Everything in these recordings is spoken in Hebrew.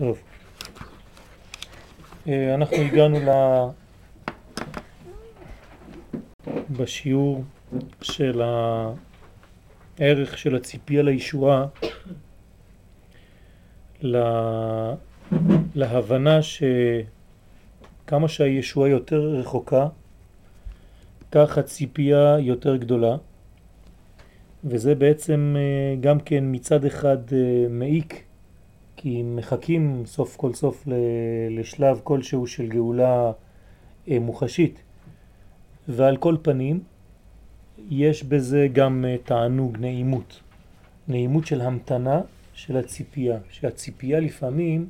טוב. אה, אנחנו הגענו ל... בשיעור של הערך של הציפייה לישועה לה... להבנה שכמה שהישועה יותר רחוקה כך הציפייה יותר גדולה וזה בעצם אה, גם כן מצד אחד אה, מעיק כי מחכים סוף כל סוף לשלב כלשהו של גאולה אה, מוחשית. ועל כל פנים, יש בזה גם אה, תענוג, נעימות. נעימות של המתנה של הציפייה. שהציפייה לפעמים,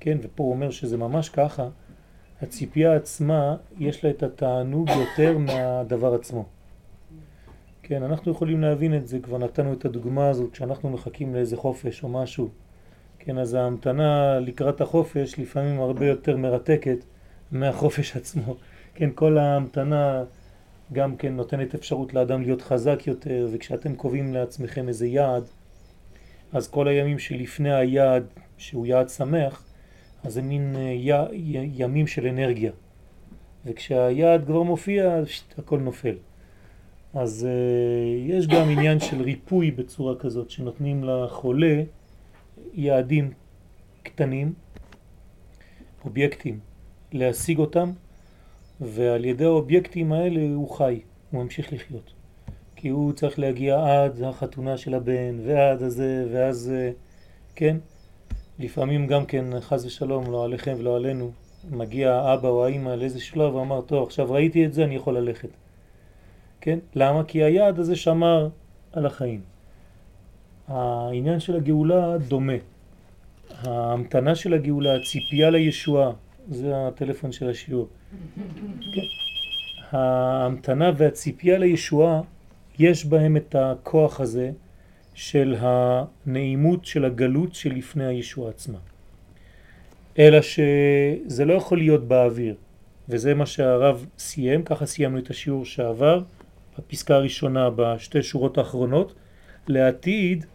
כן, ופה הוא אומר שזה ממש ככה, הציפייה עצמה יש לה את התענוג יותר מהדבר עצמו. כן, אנחנו יכולים להבין את זה, כבר נתנו את הדוגמה הזאת, כשאנחנו מחכים לאיזה חופש או משהו, כן, אז ההמתנה לקראת החופש לפעמים הרבה יותר מרתקת מהחופש עצמו. כן, כל ההמתנה גם כן נותנת אפשרות לאדם להיות חזק יותר, וכשאתם קובעים לעצמכם איזה יעד, אז כל הימים שלפני היעד, שהוא יעד שמח, אז זה מין אה, י... ימים של אנרגיה. וכשהיעד כבר מופיע, שת, הכל נופל. אז uh, יש גם עניין של ריפוי בצורה כזאת, שנותנים לחולה יעדים קטנים, אובייקטים, להשיג אותם, ועל ידי האובייקטים האלה הוא חי, הוא ממשיך לחיות. כי הוא צריך להגיע עד החתונה של הבן, ועד הזה, ואז, כן, לפעמים גם כן, חז ושלום, לא עליכם ולא עלינו, מגיע האבא או האמא לאיזה שלב ואמר, טוב, עכשיו ראיתי את זה, אני יכול ללכת. כן? למה? כי היעד הזה שמר על החיים. העניין של הגאולה דומה. ההמתנה של הגאולה, הציפייה לישועה, זה הטלפון של השיעור. כן. ההמתנה והציפייה לישועה, יש בהם את הכוח הזה של הנעימות של הגלות שלפני הישועה עצמה. אלא שזה לא יכול להיות באוויר, וזה מה שהרב סיים, ככה סיימנו את השיעור שעבר, בפסקה הראשונה בשתי שורות האחרונות, לעתיד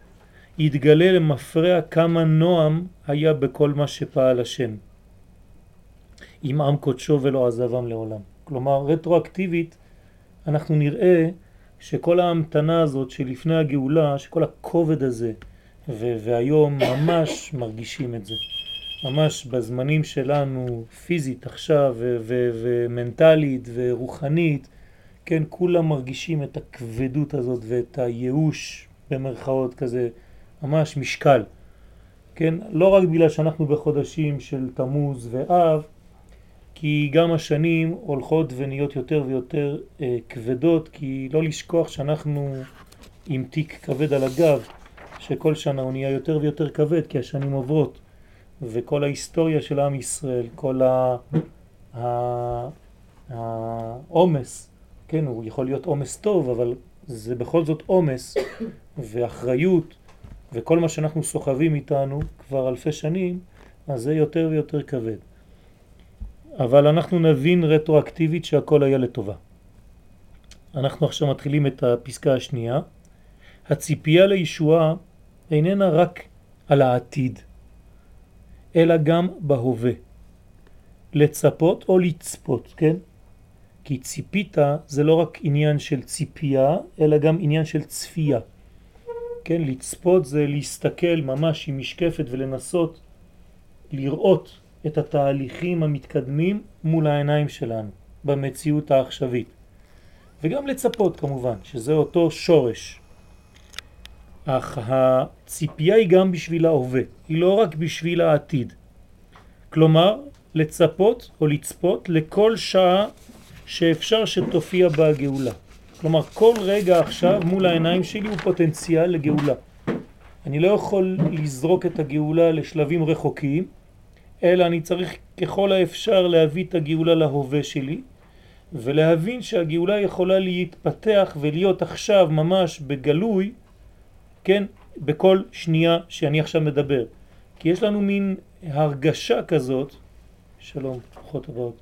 יתגלה למפרע כמה נועם היה בכל מה שפעל השם. עם עם קודשו ולא עזבם לעולם. כלומר, רטרואקטיבית אנחנו נראה שכל ההמתנה הזאת שלפני הגאולה, שכל הכובד הזה, והיום ממש מרגישים את זה. ממש בזמנים שלנו, פיזית עכשיו, ומנטלית ורוחנית, כן, כולם מרגישים את הכבדות הזאת ואת הייאוש במרכאות כזה, ממש משקל. כן, לא רק בגלל שאנחנו בחודשים של תמוז ואב, כי גם השנים הולכות ונהיות יותר ויותר אה, כבדות, כי לא לשכוח שאנחנו עם תיק כבד על הגב, שכל שנה הוא נהיה יותר ויותר כבד, כי השנים עוברות, וכל ההיסטוריה של עם ישראל, כל העומס, כן, הוא יכול להיות עומס טוב, אבל זה בכל זאת עומס ואחריות וכל מה שאנחנו סוחבים איתנו כבר אלפי שנים, אז זה יותר ויותר כבד. אבל אנחנו נבין רטרואקטיבית שהכל היה לטובה. אנחנו עכשיו מתחילים את הפסקה השנייה. הציפייה לישועה איננה רק על העתיד, אלא גם בהווה. לצפות או לצפות, כן? כי ציפית זה לא רק עניין של ציפייה, אלא גם עניין של צפייה. כן, לצפות זה להסתכל ממש עם משקפת ולנסות לראות את התהליכים המתקדמים מול העיניים שלנו, במציאות העכשווית. וגם לצפות כמובן, שזה אותו שורש. אך הציפייה היא גם בשביל ההווה, היא לא רק בשביל העתיד. כלומר, לצפות או לצפות לכל שעה שאפשר שתופיע בה הגאולה. כלומר, כל רגע עכשיו מול העיניים שלי הוא פוטנציאל לגאולה. אני לא יכול לזרוק את הגאולה לשלבים רחוקים, אלא אני צריך ככל האפשר להביא את הגאולה להווה שלי, ולהבין שהגאולה יכולה להתפתח ולהיות עכשיו ממש בגלוי, כן, בכל שנייה שאני עכשיו מדבר. כי יש לנו מין הרגשה כזאת, שלום, ברוכות הבאות.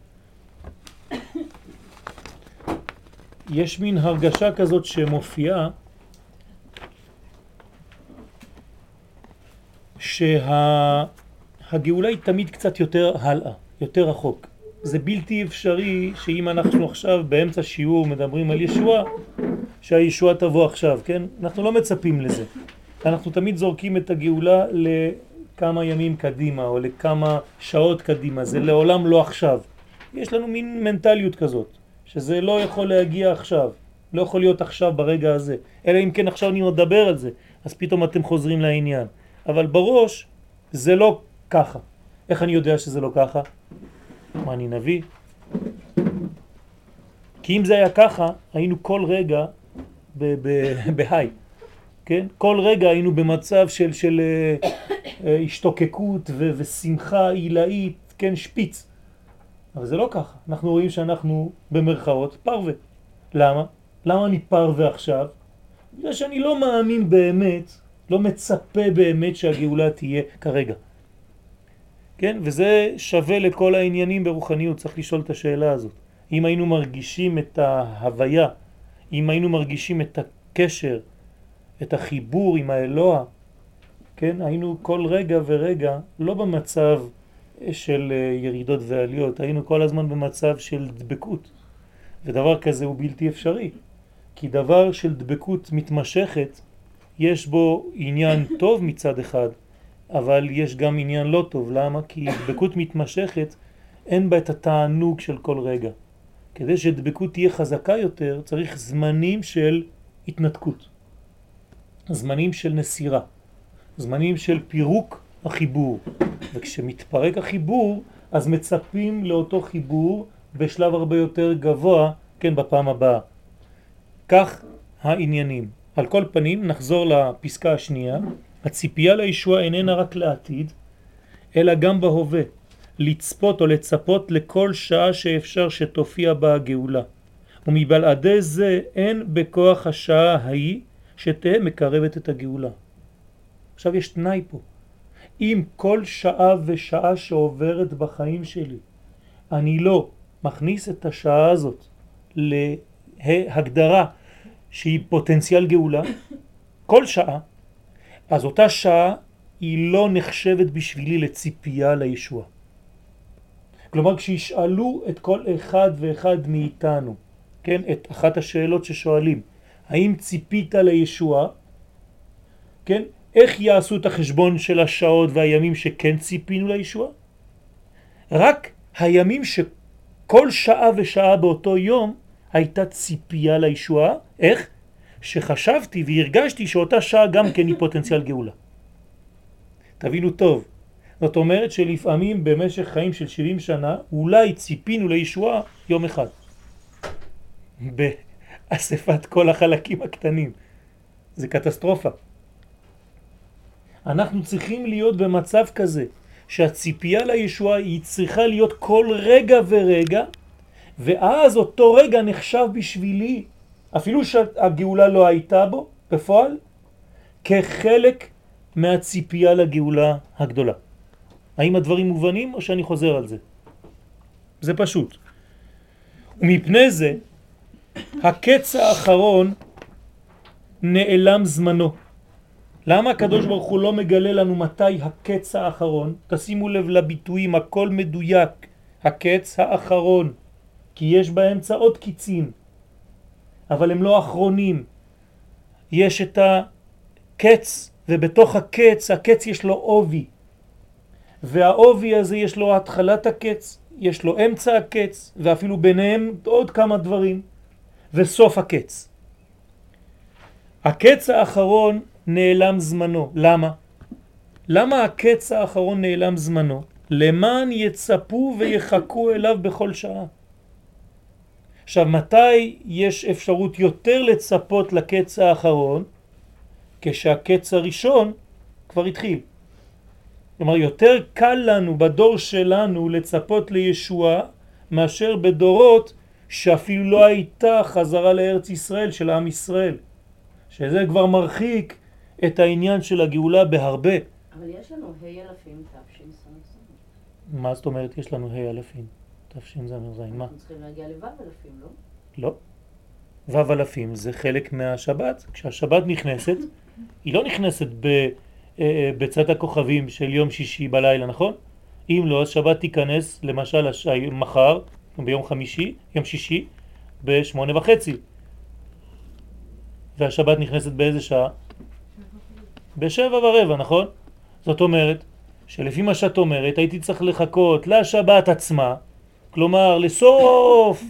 יש מין הרגשה כזאת שמופיעה שההשגה הגאולה היא תמיד קצת יותר הלאה, יותר רחוק. זה בלתי אפשרי שאם אנחנו עכשיו באמצע שיעור מדברים על ישוע, שהישוע תבוא עכשיו, כן? אנחנו לא מצפים לזה. אנחנו תמיד זורקים את הגאולה לכמה ימים קדימה או לכמה שעות קדימה, זה לעולם לא עכשיו. יש לנו מין מנטליות כזאת, שזה לא יכול להגיע עכשיו, לא יכול להיות עכשיו ברגע הזה, אלא אם כן עכשיו אני מדבר על זה, אז פתאום אתם חוזרים לעניין. אבל בראש זה לא ככה. איך אני יודע שזה לא ככה? מה, אני נביא? כי אם זה היה ככה, היינו כל רגע בהיי, כן? כל רגע היינו במצב של, של אה, אה, השתוקקות ושמחה עילאית, כן? שפיץ. אבל זה לא ככה. אנחנו רואים שאנחנו במרכאות פרווה. למה? למה אני פרווה עכשיו? בגלל שאני לא מאמין באמת, לא מצפה באמת שהגאולה תהיה כרגע. כן? וזה שווה לכל העניינים ברוחניות, צריך לשאול את השאלה הזאת. אם היינו מרגישים את ההוויה, אם היינו מרגישים את הקשר, את החיבור עם האלוה, כן? היינו כל רגע ורגע לא במצב של אה, ירידות ועליות, היינו כל הזמן במצב של דבקות. ודבר כזה הוא בלתי אפשרי, כי דבר של דבקות מתמשכת, יש בו עניין טוב מצד אחד, אבל יש גם עניין לא טוב. למה? כי דבקות מתמשכת אין בה את התענוג של כל רגע. כדי שדבקות תהיה חזקה יותר צריך זמנים של התנתקות, זמנים של נסירה, זמנים של פירוק החיבור. וכשמתפרק החיבור אז מצפים לאותו חיבור בשלב הרבה יותר גבוה, כן, בפעם הבאה. כך העניינים. על כל פנים נחזור לפסקה השנייה. הציפייה לישוע איננה רק לעתיד, אלא גם בהווה, לצפות או לצפות לכל שעה שאפשר שתופיע בה הגאולה. ומבלעדי זה אין בכוח השעה ההיא שתהיה מקרבת את הגאולה. עכשיו יש תנאי פה. אם כל שעה ושעה שעוברת בחיים שלי אני לא מכניס את השעה הזאת להגדרה שהיא פוטנציאל גאולה, כל שעה, אז אותה שעה היא לא נחשבת בשבילי לציפייה לישוע. כלומר כשישאלו את כל אחד ואחד מאיתנו, כן, את אחת השאלות ששואלים, האם ציפית לישוע, כן, איך יעשו את החשבון של השעות והימים שכן ציפינו לישוע? רק הימים שכל שעה ושעה באותו יום הייתה ציפייה לישועה, איך? שחשבתי והרגשתי שאותה שעה גם כן היא פוטנציאל גאולה. תבינו טוב, זאת אומרת שלפעמים במשך חיים של 70 שנה אולי ציפינו לישועה יום אחד. באספת כל החלקים הקטנים. זה קטסטרופה. אנחנו צריכים להיות במצב כזה שהציפייה לישועה היא צריכה להיות כל רגע ורגע ואז אותו רגע נחשב בשבילי אפילו שהגאולה לא הייתה בו בפועל, כחלק מהציפייה לגאולה הגדולה. האם הדברים מובנים או שאני חוזר על זה? זה פשוט. ומפני זה הקץ האחרון נעלם זמנו. למה הקדוש ברוך הוא לא מגלה לנו מתי הקץ האחרון? תשימו לב לביטויים, הכל מדויק. הקץ האחרון, כי יש באמצע עוד קיצים. אבל הם לא אחרונים. יש את הקץ, ובתוך הקץ, הקץ יש לו אובי. והאובי הזה יש לו התחלת הקץ, יש לו אמצע הקץ, ואפילו ביניהם עוד כמה דברים, וסוף הקץ. הקץ האחרון נעלם זמנו. למה? למה הקץ האחרון נעלם זמנו? למען יצפו ויחכו אליו בכל שעה. עכשיו, מתי יש אפשרות יותר לצפות לקץ האחרון? כשהקץ הראשון כבר התחיל. כלומר, יותר קל לנו בדור שלנו לצפות לישוע מאשר בדורות שאפילו לא הייתה חזרה לארץ ישראל של עם ישראל. שזה כבר מרחיק את העניין של הגאולה בהרבה. אבל יש לנו ה' אלפים תש"ס. מה זאת אומרת יש לנו ה' אלפים? תש"ז, מה? אנחנו צריכים להגיע לו' אלפים, לא? לא. ו' אלפים זה חלק מהשבת. כשהשבת נכנסת, היא לא נכנסת אה, אה, בצד הכוכבים של יום שישי בלילה, נכון? אם לא, אז שבת תיכנס למשל הש... מחר, ביום חמישי, יום שישי, בשמונה וחצי. והשבת נכנסת באיזה שעה? בשבע ורבע, נכון? זאת אומרת, שלפי מה שאת אומרת, הייתי צריך לחכות לשבת עצמה, כלומר לסוף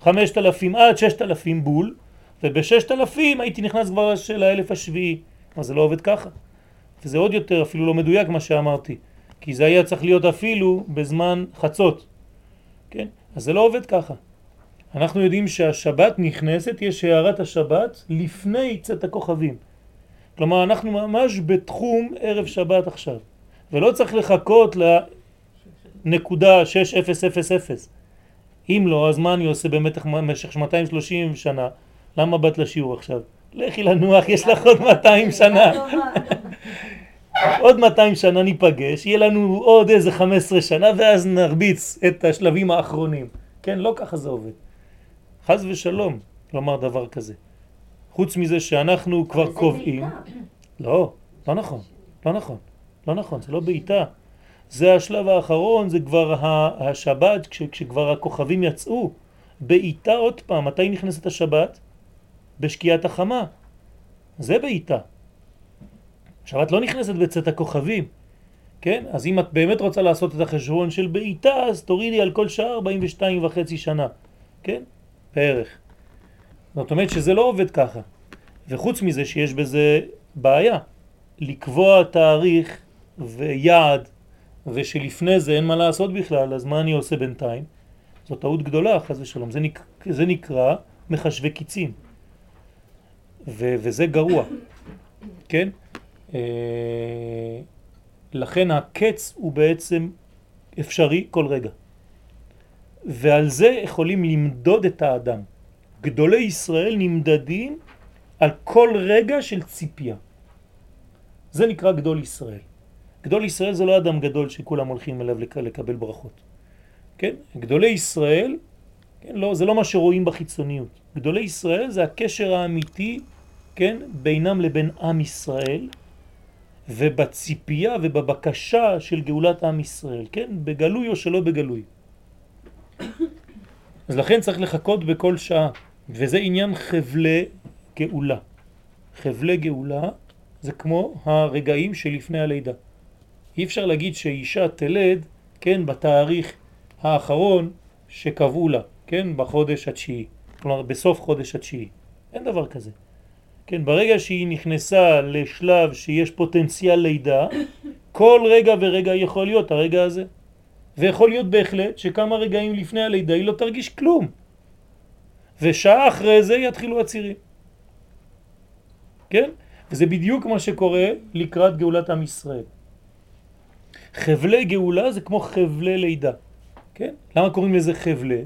חמשת אלפים עד ששת אלפים בול, ובששת אלפים הייתי נכנס כבר לאלף השביעי. אז זה לא עובד ככה. וזה עוד יותר אפילו לא מדויק מה שאמרתי, כי זה היה צריך להיות אפילו בזמן חצות, כן? אז זה לא עובד ככה. אנחנו יודעים שהשבת נכנסת, יש הערת השבת לפני צאת הכוכבים. כלומר, אנחנו ממש בתחום ערב שבת עכשיו, ולא צריך לחכות לנקודה 6000. אם לא, אז מה אני עושה במשך 230 שנה? למה באת לשיעור עכשיו? לכי לנוח, יש לך עוד 200 שנה. עוד 200 שנה ניפגש, יהיה לנו עוד איזה 15 שנה ואז נרביץ את השלבים האחרונים. כן, לא ככה זה עובד. חז ושלום לומר דבר כזה. חוץ מזה שאנחנו כבר קובעים... לא, לא נכון, לא נכון, לא נכון, זה לא בעיטה. זה השלב האחרון, זה כבר השבת, כש, כשכבר הכוכבים יצאו. בעיטה עוד פעם, מתי נכנסת השבת? בשקיעת החמה. זה בעיטה. שבת לא נכנסת בצאת הכוכבים, כן? אז אם את באמת רוצה לעשות את החשבון של בעיטה, אז תורידי על כל שעה 42 וחצי שנה, כן? בערך. זאת אומרת שזה לא עובד ככה. וחוץ מזה שיש בזה בעיה. לקבוע תאריך ויעד ושלפני זה אין מה לעשות בכלל, אז מה אני עושה בינתיים? זו טעות גדולה, חס ושלום. זה, נק... זה נקרא מחשבי קיצים. ו... וזה גרוע, כן? אה... לכן הקץ הוא בעצם אפשרי כל רגע. ועל זה יכולים למדוד את האדם. גדולי ישראל נמדדים על כל רגע של ציפייה. זה נקרא גדול ישראל. גדול ישראל זה לא אדם גדול שכולם הולכים אליו לקבל ברכות. כן? גדולי ישראל, כן? לא, זה לא מה שרואים בחיצוניות. גדולי ישראל זה הקשר האמיתי, כן? בינם לבין עם ישראל, ובציפייה ובבקשה של גאולת עם ישראל, כן? בגלוי או שלא בגלוי. אז לכן צריך לחכות בכל שעה, וזה עניין חבלי גאולה. חבלי גאולה זה כמו הרגעים שלפני הלידה. אי אפשר להגיד שאישה תלד, כן, בתאריך האחרון שקבעו לה, כן, בחודש התשיעי. כלומר, בסוף חודש התשיעי. אין דבר כזה. כן, ברגע שהיא נכנסה לשלב שיש פוטנציאל לידה, כל רגע ורגע יכול להיות הרגע הזה. ויכול להיות בהחלט שכמה רגעים לפני הלידה היא לא תרגיש כלום. ושעה אחרי זה יתחילו הצירים. כן? וזה בדיוק מה שקורה לקראת גאולת עם ישראל. חבלי גאולה זה כמו חבלי לידה, כן? למה קוראים לזה חבלי?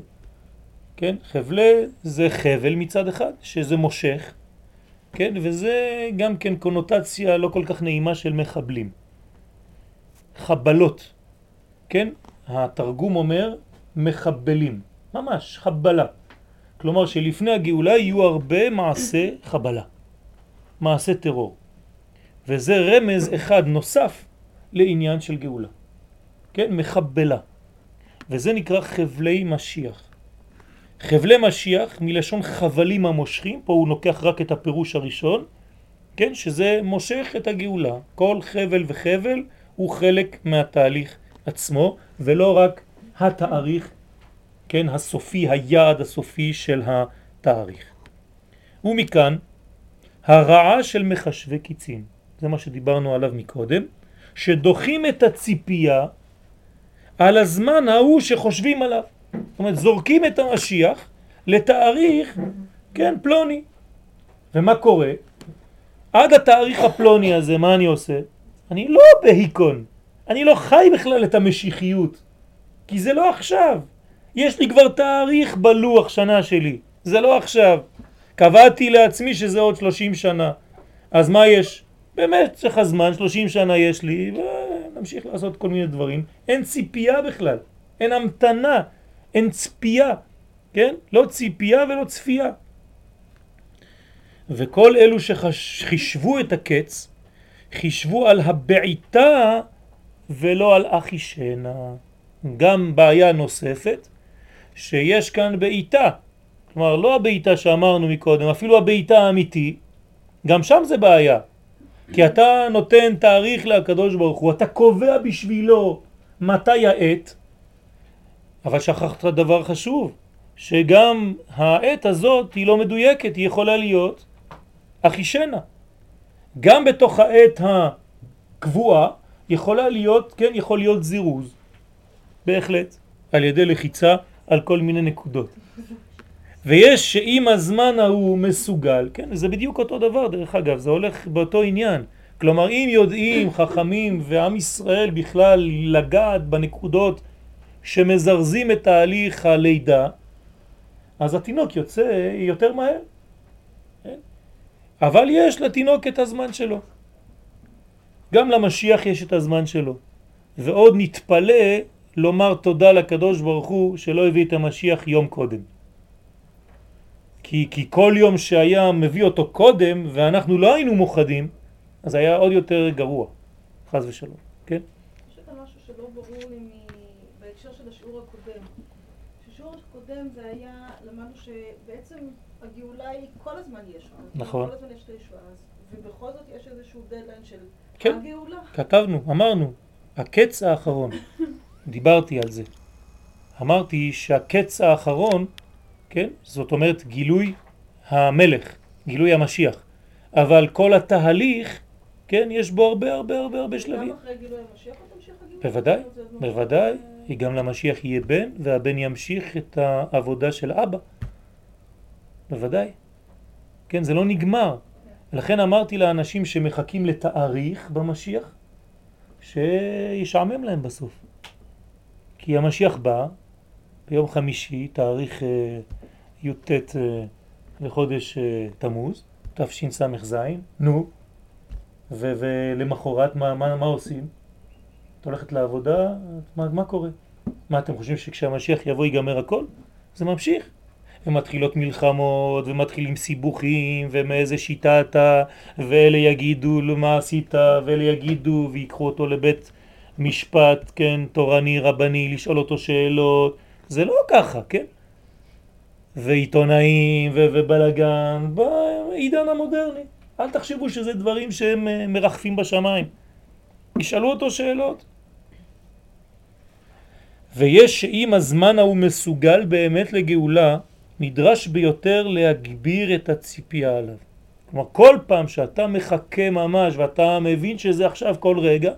כן? חבלי זה חבל מצד אחד, שזה מושך, כן? וזה גם כן קונוטציה לא כל כך נעימה של מחבלים. חבלות, כן? התרגום אומר מחבלים, ממש חבלה. כלומר שלפני הגאולה יהיו הרבה מעשה חבלה, מעשה טרור. וזה רמז אחד נוסף לעניין של גאולה. כן? מחבלה. וזה נקרא חבלי משיח. חבלי משיח מלשון חבלים המושכים, פה הוא נוקח רק את הפירוש הראשון, כן? שזה מושך את הגאולה. כל חבל וחבל הוא חלק מהתהליך עצמו, ולא רק התאריך, כן? הסופי, היעד הסופי של התאריך. ומכאן הרעה של מחשבי קיצים, זה מה שדיברנו עליו מקודם, שדוחים את הציפייה על הזמן ההוא שחושבים עליו. זאת אומרת, זורקים את המשיח לתאריך, כן, פלוני. ומה קורה? עד התאריך הפלוני הזה, מה אני עושה? אני לא בהיקון, אני לא חי בכלל את המשיחיות, כי זה לא עכשיו. יש לי כבר תאריך בלוח שנה שלי, זה לא עכשיו. קבעתי לעצמי שזה עוד 30 שנה. אז מה יש? במשך הזמן, 30 שנה יש לי, ונמשיך לעשות כל מיני דברים. אין ציפייה בכלל, אין המתנה, אין צפייה, כן? לא ציפייה ולא צפייה. וכל אלו שחישבו את הקץ, חישבו על הבעיטה ולא על אחישנה. גם בעיה נוספת, שיש כאן בעיטה. כלומר, לא הבעיטה שאמרנו מקודם, אפילו הבעיטה האמיתי, גם שם זה בעיה. כי אתה נותן תאריך לקדוש ברוך הוא, אתה קובע בשבילו מתי העת, אבל שכחת דבר חשוב, שגם העת הזאת היא לא מדויקת, היא יכולה להיות אחישנה. גם בתוך העת הקבועה יכולה להיות, כן, יכול להיות זירוז, בהחלט, על ידי לחיצה על כל מיני נקודות. ויש שאם הזמן ההוא מסוגל, כן, זה בדיוק אותו דבר דרך אגב, זה הולך באותו עניין. כלומר, אם יודעים חכמים ועם ישראל בכלל לגעת בנקודות שמזרזים את תהליך הלידה, אז התינוק יוצא יותר מהר. כן? אבל יש לתינוק את הזמן שלו. גם למשיח יש את הזמן שלו. ועוד נתפלא לומר תודה לקדוש ברוך הוא שלא הביא את המשיח יום קודם. כי, כי כל יום שהיה מביא אותו קודם ואנחנו לא היינו מוחדים, אז היה עוד יותר גרוע, חז ושלום, כן? יש כאן משהו שלא ברור לי בהקשר של השיעור הקודם. בשיעור הקודם זה היה, למדנו שבעצם הגאולה היא כל הזמן יש. נכון. כל הזמן יש את הישועה, ובכל זאת יש איזשהו דדליין של כן, הגאולה. כתבנו, אמרנו, הקץ האחרון, דיברתי על זה. אמרתי שהקץ האחרון, כן, זאת אומרת גילוי המלך, גילוי המשיח. אבל כל התהליך, כן, יש בו הרבה הרבה הרבה הרבה שלבים. גם אחרי גילוי המשיח אתה תמשיך הגאולה? בוודאי, בוודאי, ממשיך, גם למשיח יהיה בן, והבן ימשיך את העבודה של אבא. בוודאי. כן, זה לא נגמר. לכן אמרתי לאנשים שמחכים לתאריך במשיח, שישעמם להם בסוף. כי המשיח בא ביום חמישי, תאריך אה, י"ט אה, לחודש אה, תמוז, תשס"ז, נו, ולמחרת מה, מה, מה עושים? את הולכת לעבודה, מה, מה קורה? מה אתם חושבים שכשהמשיח יבוא ייגמר הכל? זה ממשיך. ומתחילות מלחמות, ומתחילים סיבוכים, ומאיזה שיטה אתה, ואלה יגידו מה עשית, ואלה יגידו, ויקחו אותו לבית משפט, כן, תורני, רבני, לשאול אותו שאלות. זה לא ככה, כן? ועיתונאים ובלגן בעידן המודרני. אל תחשבו שזה דברים שהם אה, מרחפים בשמיים. ישאלו אותו שאלות. ויש שאם הזמן ההוא מסוגל באמת לגאולה, נדרש ביותר להגביר את הציפייה עליו. כלומר, כל פעם שאתה מחכה ממש ואתה מבין שזה עכשיו כל רגע,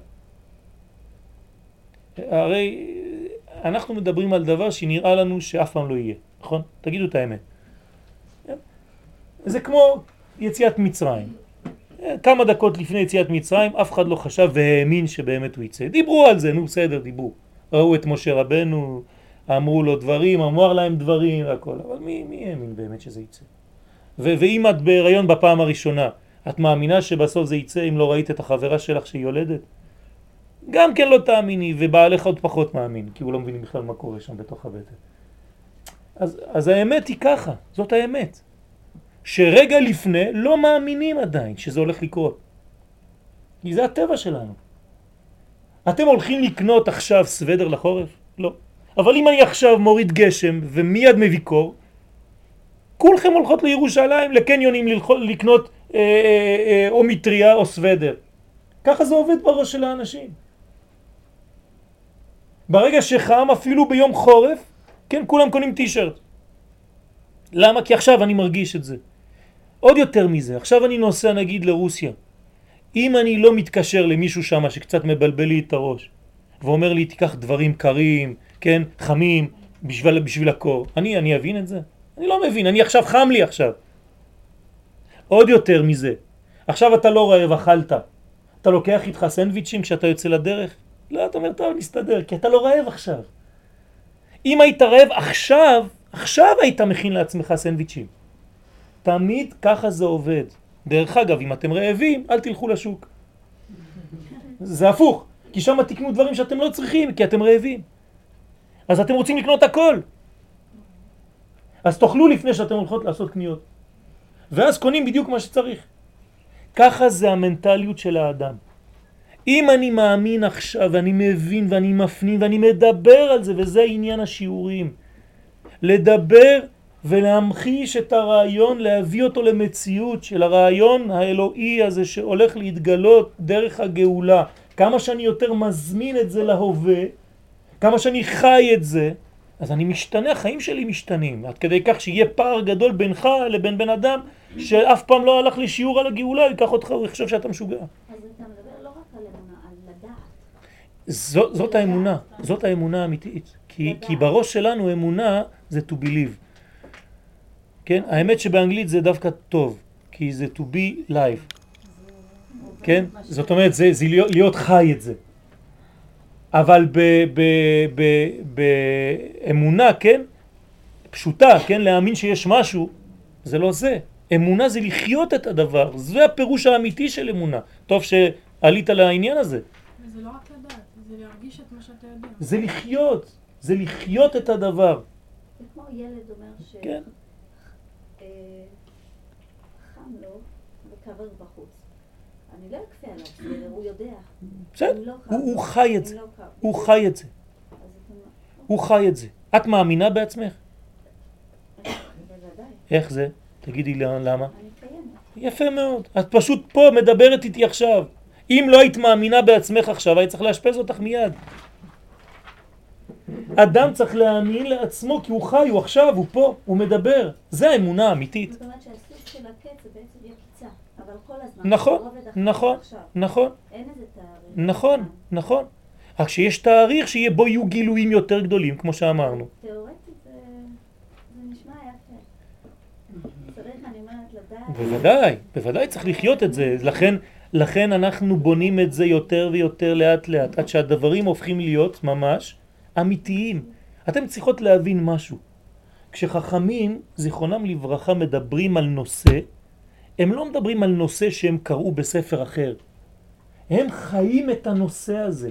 הרי אנחנו מדברים על דבר שנראה לנו שאף פעם לא יהיה, נכון? תגידו את האמת. זה כמו יציאת מצרים. כמה דקות לפני יציאת מצרים אף אחד לא חשב והאמין שבאמת הוא יצא. דיברו על זה, נו בסדר, דיברו. ראו את משה רבנו, אמרו לו דברים, אמר להם דברים והכל, אבל מי, מי האמין באמת שזה יצא? ואם את בהיריון בפעם הראשונה, את מאמינה שבסוף זה יצא אם לא ראית את החברה שלך שהיא יולדת? גם כן לא תאמיני, ובעלך עוד פחות מאמין, כי הוא לא מבין בכלל מה קורה שם בתוך הבטן. אז, אז האמת היא ככה, זאת האמת. שרגע לפני לא מאמינים עדיין שזה הולך לקרות. כי זה הטבע שלנו. אתם הולכים לקנות עכשיו סוודר לחורף? לא. אבל אם אני עכשיו מוריד גשם ומיד מביא קור, כולכם הולכות לירושלים, לקניונים לקנות אה, אה, אה, או מטריה או סוודר. ככה זה עובד בראש של האנשים. ברגע שחם, אפילו ביום חורף, כן, כולם קונים טישרט. למה? כי עכשיו אני מרגיש את זה. עוד יותר מזה, עכשיו אני נוסע נגיד לרוסיה. אם אני לא מתקשר למישהו שם שקצת מבלבל לי את הראש, ואומר לי תיקח דברים קרים, כן, חמים, בשביל, בשביל הקור, אני, אני אבין את זה? אני לא מבין, אני עכשיו חם לי עכשיו. עוד יותר מזה, עכשיו אתה לא רעב, אכלת. אתה לוקח איתך סנדוויצ'ים כשאתה יוצא לדרך? לא, אתה אומר, טוב, נסתדר, כי אתה לא רעב עכשיו. אם היית רעב עכשיו, עכשיו היית מכין לעצמך סנדוויצ'ים. תמיד ככה זה עובד. דרך אגב, אם אתם רעבים, אל תלכו לשוק. זה הפוך, כי שם תקנו דברים שאתם לא צריכים, כי אתם רעבים. אז אתם רוצים לקנות הכל. אז תאכלו לפני שאתם הולכות לעשות קניות. ואז קונים בדיוק מה שצריך. ככה זה המנטליות של האדם. אם אני מאמין עכשיו ואני מבין ואני מפנים ואני מדבר על זה, וזה עניין השיעורים, לדבר ולהמחיש את הרעיון, להביא אותו למציאות של הרעיון האלוהי הזה שהולך להתגלות דרך הגאולה. כמה שאני יותר מזמין את זה להווה, כמה שאני חי את זה, אז אני משתנה, החיים שלי משתנים, עד כדי כך שיהיה פער גדול בינך לבין בן אדם שאף פעם לא הלך לשיעור על הגאולה, ייקח אותך, הוא יחשוב שאתה משוגע. אז אתה מדבר לא רק על אמונה, על לדעת. זו, זאת האמונה, זאת האמונה האמיתית. כי, כי בראש שלנו אמונה זה to believe. כן? האמת שבאנגלית זה דווקא טוב, כי זה to be live. כן? זאת אומרת, זה, זה להיות, להיות חי את זה. אבל באמונה, כן? פשוטה, כן? להאמין שיש משהו, זה לא זה. אמונה זה לחיות את הדבר, זה הפירוש האמיתי של אמונה. טוב שעלית לעניין הזה. וזה לא רק זה להרגיש את מה שאתה יודע. זה לחיות, זה לחיות את הדבר. זה כמו ילד אומר ש... כן. אה, חם לו וכבר בחוץ. אני לא אכפה עליו, בסדר, הוא יודע. בסדר, אם לא הוא, חי את זה, לא. הוא חי את זה, הוא חי את זה. את מאמינה בעצמך? בוודאי, איך זה? תגידי לי למה. אני קיימת. יפה מאוד. את פשוט פה מדברת איתי עכשיו. אם לא היית מאמינה בעצמך עכשיו, היית צריך לאשפז אותך מיד. אדם צריך להאמין לעצמו כי הוא חי, הוא עכשיו, הוא פה, הוא מדבר. זה האמונה האמיתית. זאת אומרת שהסוג של הקץ זה בעצם יקיצה, אבל כל הזמן. נכון, נכון. נכון, אין איזה תאריך. נכון, נכון. רק שיש תאריך שיהיה בו יהיו גילויים יותר גדולים, כמו שאמרנו. תיאורטית זה זה נשמע יפה. צריך, אני אומרת, לדעת. בוודאי, בוודאי צריך לחיות את זה. לכן, לכן אנחנו בונים את זה יותר ויותר לאט לאט, עד שהדברים הופכים להיות ממש אמיתיים. אתם צריכות להבין משהו. כשחכמים, זיכרונם לברכה, מדברים על נושא, הם לא מדברים על נושא שהם קראו בספר אחר. הם חיים את הנושא הזה.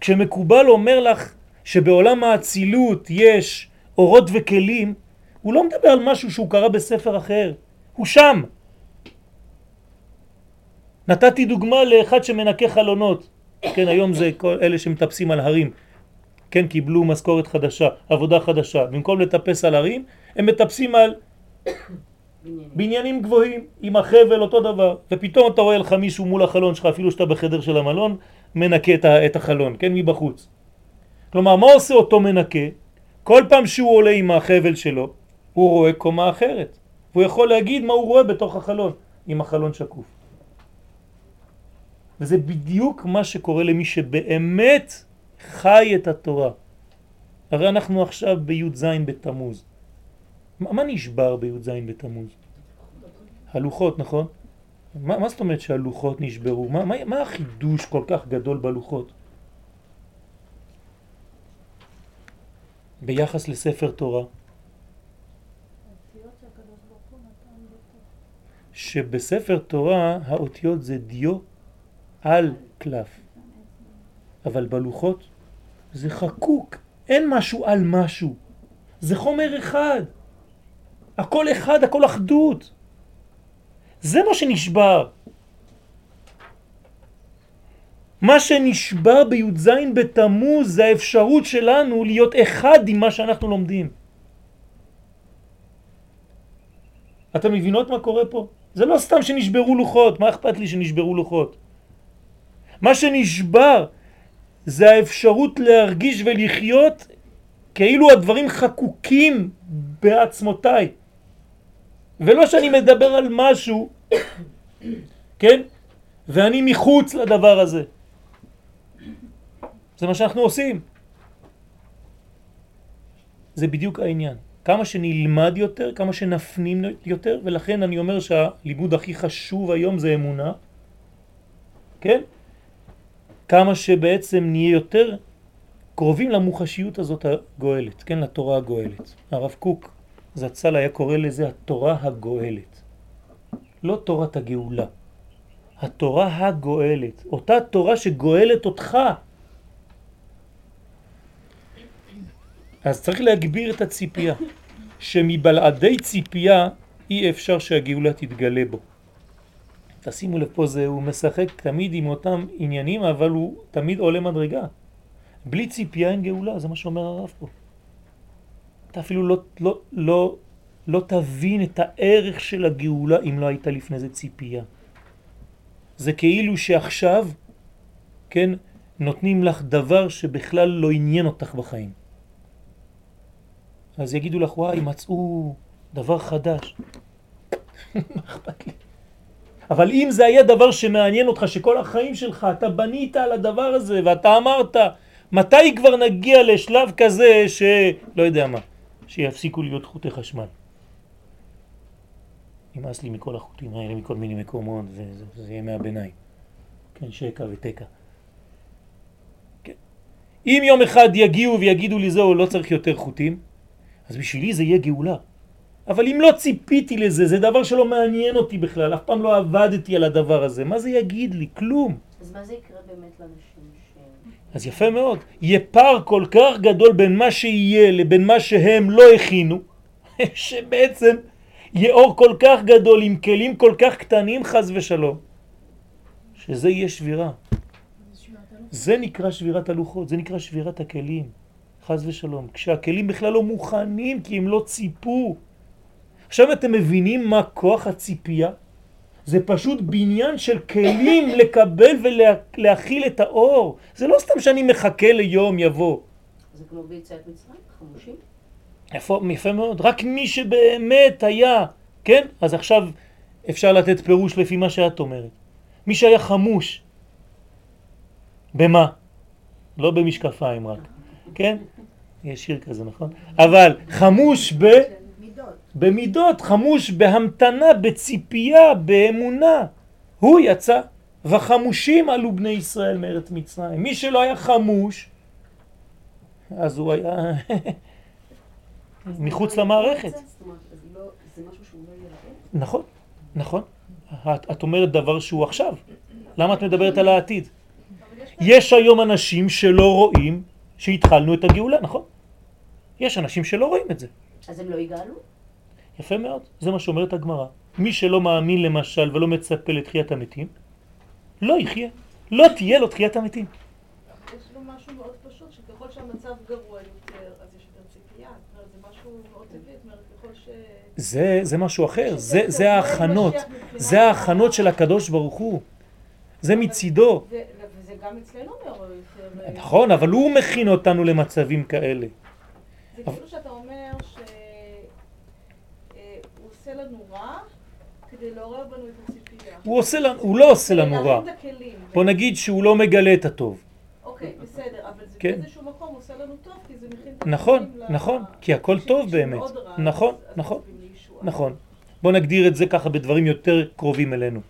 כשמקובל אומר לך שבעולם האצילות יש אורות וכלים, הוא לא מדבר על משהו שהוא קרא בספר אחר, הוא שם. נתתי דוגמה לאחד שמנקה חלונות, כן, היום זה כל אלה שמטפסים על הרים, כן, קיבלו משכורת חדשה, עבודה חדשה, במקום לטפס על הרים, הם מטפסים על בניינים. גבוהים, עם החבל אותו דבר, ופתאום אתה רואה לך מישהו מול החלון שלך, אפילו שאתה בחדר של המלון, מנקה את החלון, כן, מבחוץ. כלומר, מה עושה אותו מנקה? כל פעם שהוא עולה עם החבל שלו, הוא רואה קומה אחרת. והוא יכול להגיד מה הוא רואה בתוך החלון, עם החלון שקוף. וזה בדיוק מה שקורה למי שבאמת חי את התורה. הרי אנחנו עכשיו בי"ז בתמוז. מה, מה נשבר בי"ז בתמוז? הלוחות, נכון? מה, מה זאת אומרת שהלוחות נשברו? מה, מה, מה החידוש כל כך גדול בלוחות? ביחס לספר תורה. שבספר תורה האותיות זה דיו על קלף, אבל בלוחות זה חקוק, אין משהו על משהו, זה חומר אחד, הכל אחד, הכל אחדות, זה מה שנשבר. מה שנשבר בי"ז בתמוז זה האפשרות שלנו להיות אחד עם מה שאנחנו לומדים. אתם מבינות מה קורה פה? זה לא סתם שנשברו לוחות, מה אכפת לי שנשברו לוחות? מה שנשבר זה האפשרות להרגיש ולחיות כאילו הדברים חקוקים בעצמותיי. ולא שאני מדבר על משהו, כן? ואני מחוץ לדבר הזה. זה מה שאנחנו עושים. זה בדיוק העניין. כמה שנלמד יותר, כמה שנפנים יותר, ולכן אני אומר שהלימוד הכי חשוב היום זה אמונה, כן? כמה שבעצם נהיה יותר קרובים למוחשיות הזאת הגואלת, כן? לתורה הגואלת. הרב קוק זצ"ל היה קורא לזה התורה הגואלת. לא תורת הגאולה. התורה הגואלת. אותה תורה שגואלת אותך. אז צריך להגביר את הציפייה, שמבלעדי ציפייה אי אפשר שהגאולה תתגלה בו. תשימו לב פה, זה, הוא משחק תמיד עם אותם עניינים, אבל הוא תמיד עולה מדרגה. בלי ציפייה אין גאולה, זה מה שאומר הרב פה. אתה אפילו לא, לא, לא, לא תבין את הערך של הגאולה אם לא הייתה לפני זה ציפייה. זה כאילו שעכשיו, כן, נותנים לך דבר שבכלל לא עניין אותך בחיים. אז יגידו לך, וואי, מצאו דבר חדש. מה אכפת לי? אבל אם זה היה דבר שמעניין אותך, שכל החיים שלך אתה בנית על הדבר הזה ואתה אמרת, מתי כבר נגיע לשלב כזה שלא יודע מה, שיפסיקו להיות חוטי חשמל. נמאס לי מכל החוטים האלה, מכל מיני מקומות, וזה זה יהיה מהביניים. כן, שקע ותקע. כן. אם יום אחד יגיעו ויגידו לי זהו, לא צריך יותר חוטים, אז בשבילי זה יהיה גאולה. אבל אם לא ציפיתי לזה, זה דבר שלא מעניין אותי בכלל, אף פעם לא עבדתי על הדבר הזה, מה זה יגיד לי? כלום. אז מה זה יקרה באמת לאנשים ש... אז יפה מאוד, יהיה פער כל כך גדול בין מה שיהיה לבין מה שהם לא הכינו, שבעצם יהיה אור כל כך גדול עם כלים כל כך קטנים חז ושלום, שזה יהיה שבירה. זה נקרא שבירת הלוחות, זה נקרא שבירת הכלים, חז ושלום. כשהכלים בכלל לא מוכנים כי הם לא ציפו. עכשיו אתם מבינים מה כוח הציפייה? זה פשוט בניין של כלים לקבל ולהכיל את האור. זה לא סתם שאני מחכה ליום יבוא. זה כמו ביציאת מצרים, חמושים? יפה, יפה מאוד. רק מי שבאמת היה, כן? אז עכשיו אפשר לתת פירוש לפי מה שאת אומרת. מי שהיה חמוש, במה? לא במשקפיים רק, כן? יש שיר כזה, נכון? אבל חמוש ב... מידות. במידות, חמוש בהמתנה, בציפייה, באמונה. הוא יצא, וחמושים עלו בני ישראל מארץ מצרים. מי שלא היה חמוש, אז הוא היה מחוץ למערכת. לא, לא? נכון, נכון. את, את אומרת דבר שהוא עכשיו. למה את מדברת על העתיד? יש היום אנשים שלא רואים שהתחלנו את הגאולה, נכון? יש אנשים שלא רואים את זה. אז הם לא יגאלו? יפה מאוד, זה מה שאומרת הגמרא. מי שלא מאמין למשל ולא מצפה לתחיית המתים, לא יחיה. לא תהיה לו תחיית המתים. יש לו משהו מאוד פשוט, שככל שהמצב גרוע יותר, אז יש יותר ציפייה. זה משהו מאוד טבעי, זאת אומרת, ככל ש... זה, זה משהו אחר, זה, זה ההכנות, זה ההכנות של הקדוש ברוך הוא. זה מצידו. וזה גם אצלנו מאוד יותר... נכון, אבל הוא מכין אותנו למצבים כאלה. זה כאילו שאתה אומר שהוא עושה לנו רע כדי לעורר בנו את הציפייה. הוא, עושה לנו, הוא לא עושה לנו רע. בוא נגיד שהוא לא מגלה את הטוב. אוקיי, בסדר, אבל זה כן. באיזשהו מקום עושה לנו טוב, כי זה מכין נכון, נכון, כי הכל טוב באמת. נכון, נכון. נכון. בוא נגדיר את זה ככה בדברים יותר קרובים אלינו.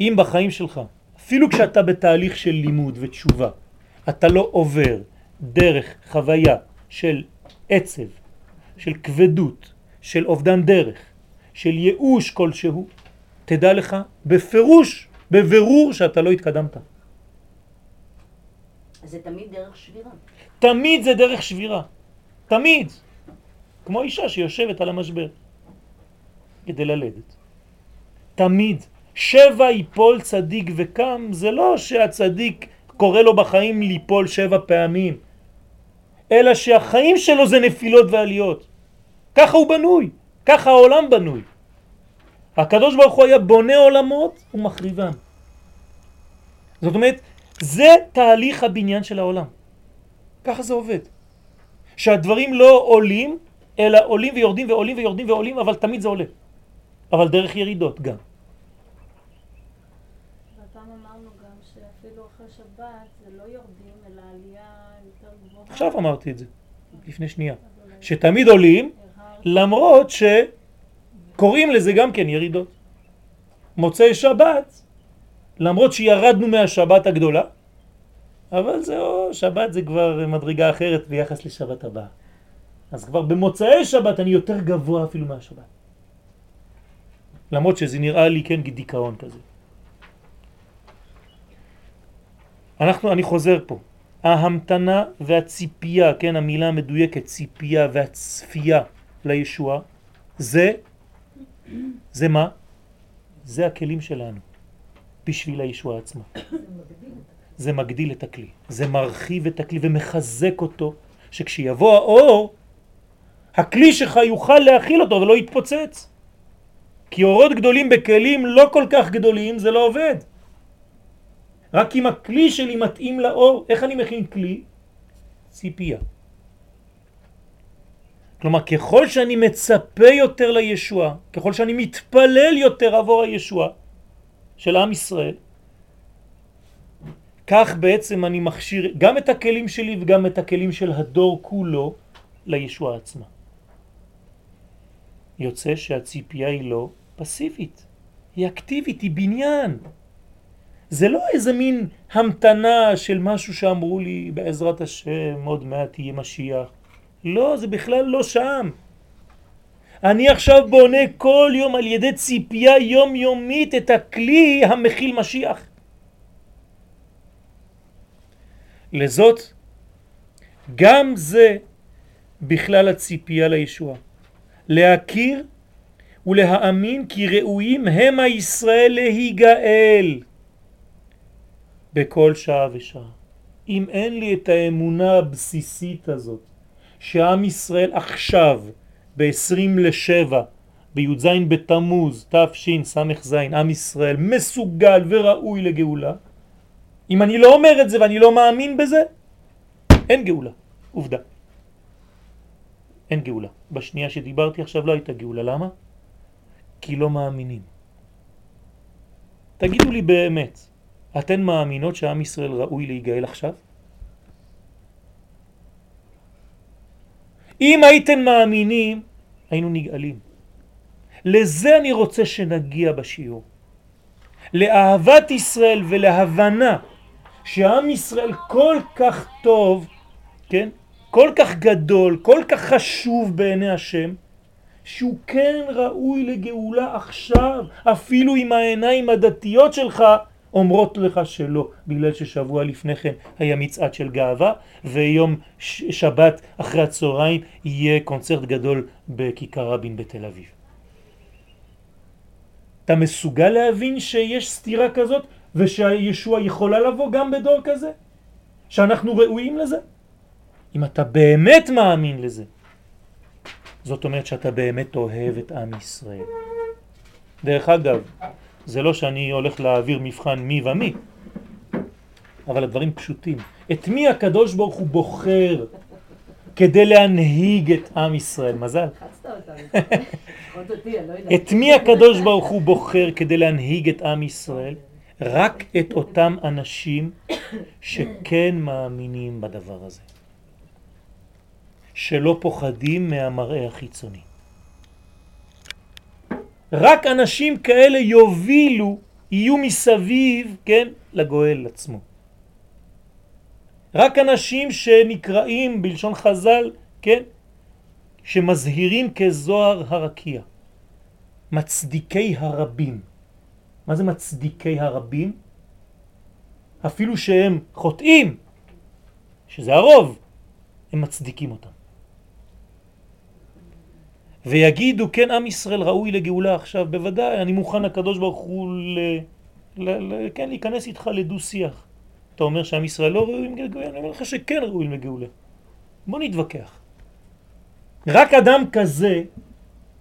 אם בחיים שלך, אפילו כשאתה בתהליך של לימוד ותשובה, אתה לא עובר דרך חוויה של עצב, של כבדות, של אובדן דרך, של ייאוש כלשהו, תדע לך בפירוש, בבירור שאתה לא התקדמת. זה תמיד דרך שבירה. תמיד זה דרך שבירה. תמיד. כמו אישה שיושבת על המשבר כדי ללדת. תמיד. שבע יפול צדיק וקם, זה לא שהצדיק קורא לו בחיים ליפול שבע פעמים, אלא שהחיים שלו זה נפילות ועליות. ככה הוא בנוי, ככה העולם בנוי. הקדוש ברוך הוא היה בונה עולמות ומחריבם. זאת אומרת, זה תהליך הבניין של העולם. ככה זה עובד. שהדברים לא עולים, אלא עולים ויורדים ועולים ויורדים ועולים, אבל תמיד זה עולה. אבל דרך ירידות גם. עכשיו אמרתי את זה, לפני שנייה. שתמיד עולים. למרות שקוראים לזה גם כן ירידות. מוצאי שבת, למרות שירדנו מהשבת הגדולה, אבל זהו, שבת זה כבר מדרגה אחרת ביחס לשבת הבאה. אז כבר במוצאי שבת אני יותר גבוה אפילו מהשבת. למרות שזה נראה לי כן דיכאון כזה. אנחנו, אני חוזר פה. ההמתנה והציפייה, כן, המילה המדויקת, ציפייה והצפייה לישועה, זה, זה מה? זה הכלים שלנו בשביל הישוע עצמה. זה מגדיל את הכלי, זה מרחיב את הכלי ומחזק אותו, שכשיבוא האור, הכלי שלך יוכל להכיל אותו ולא יתפוצץ. כי אורות גדולים בכלים לא כל כך גדולים זה לא עובד. רק אם הכלי שלי מתאים לאור, איך אני מכין כלי? ציפייה. כלומר, ככל שאני מצפה יותר לישוע, ככל שאני מתפלל יותר עבור הישוע של עם ישראל, כך בעצם אני מכשיר גם את הכלים שלי וגם את הכלים של הדור כולו לישוע עצמה. יוצא שהציפייה היא לא פסיבית, היא אקטיבית, היא בניין. זה לא איזה מין המתנה של משהו שאמרו לי בעזרת השם עוד מעט יהיה משיח. לא, זה בכלל לא שם. אני עכשיו בונה כל יום על ידי ציפייה יומיומית את הכלי המכיל משיח. לזאת, גם זה בכלל הציפייה לישוע. להכיר ולהאמין כי ראויים הם הישראל להיגאל בכל שעה ושעה. אם אין לי את האמונה הבסיסית הזאת שעם ישראל עכשיו ב-20 לשבע בי"ז בתמוז תשס"ז עם ישראל מסוגל וראוי לגאולה. אם אני לא אומר את זה ואני לא מאמין בזה אין גאולה, עובדה. אין גאולה. בשנייה שדיברתי עכשיו לא הייתה גאולה, למה? כי לא מאמינים. תגידו לי באמת אתן מאמינות שעם ישראל ראוי להיגאל עכשיו? אם הייתם מאמינים, היינו נגאלים. לזה אני רוצה שנגיע בשיעור. לאהבת ישראל ולהבנה שעם ישראל כל כך טוב, כן? כל כך גדול, כל כך חשוב בעיני השם, שהוא כן ראוי לגאולה עכשיו, אפילו עם העיניים הדתיות שלך אומרות לך שלא, בגלל ששבוע לפני כן היה מצעד של גאווה, ויום שבת אחרי הצהריים יהיה קונצרט גדול בכיכר רבין בתל אביב. אתה מסוגל להבין שיש סתירה כזאת, ושהישוע יכולה לבוא גם בדור כזה? שאנחנו ראויים לזה? אם אתה באמת מאמין לזה, זאת אומרת שאתה באמת אוהב את עם ישראל. דרך אגב, זה לא שאני הולך להעביר מבחן מי ומי, אבל הדברים פשוטים. את מי הקדוש ברוך הוא בוחר כדי להנהיג את עם ישראל? מזל. את מי הקדוש ברוך הוא בוחר כדי להנהיג את עם ישראל? רק את אותם אנשים שכן מאמינים בדבר הזה. שלא פוחדים מהמראה החיצוני. רק אנשים כאלה יובילו, יהיו מסביב, כן, לגואל עצמו. רק אנשים שנקראים בלשון חז"ל, כן, שמזהירים כזוהר הרקיע, מצדיקי הרבים. מה זה מצדיקי הרבים? אפילו שהם חוטאים, שזה הרוב, הם מצדיקים אותם. ויגידו כן עם ישראל ראוי לגאולה עכשיו, בוודאי, אני מוכן הקדוש ברוך הוא ל... ל... ל... כן, להיכנס איתך לדו שיח. אתה אומר שעם ישראל לא ראוי לגאולה, אני אומר לך שכן ראוי לגאולה. בוא נתווכח. רק אדם כזה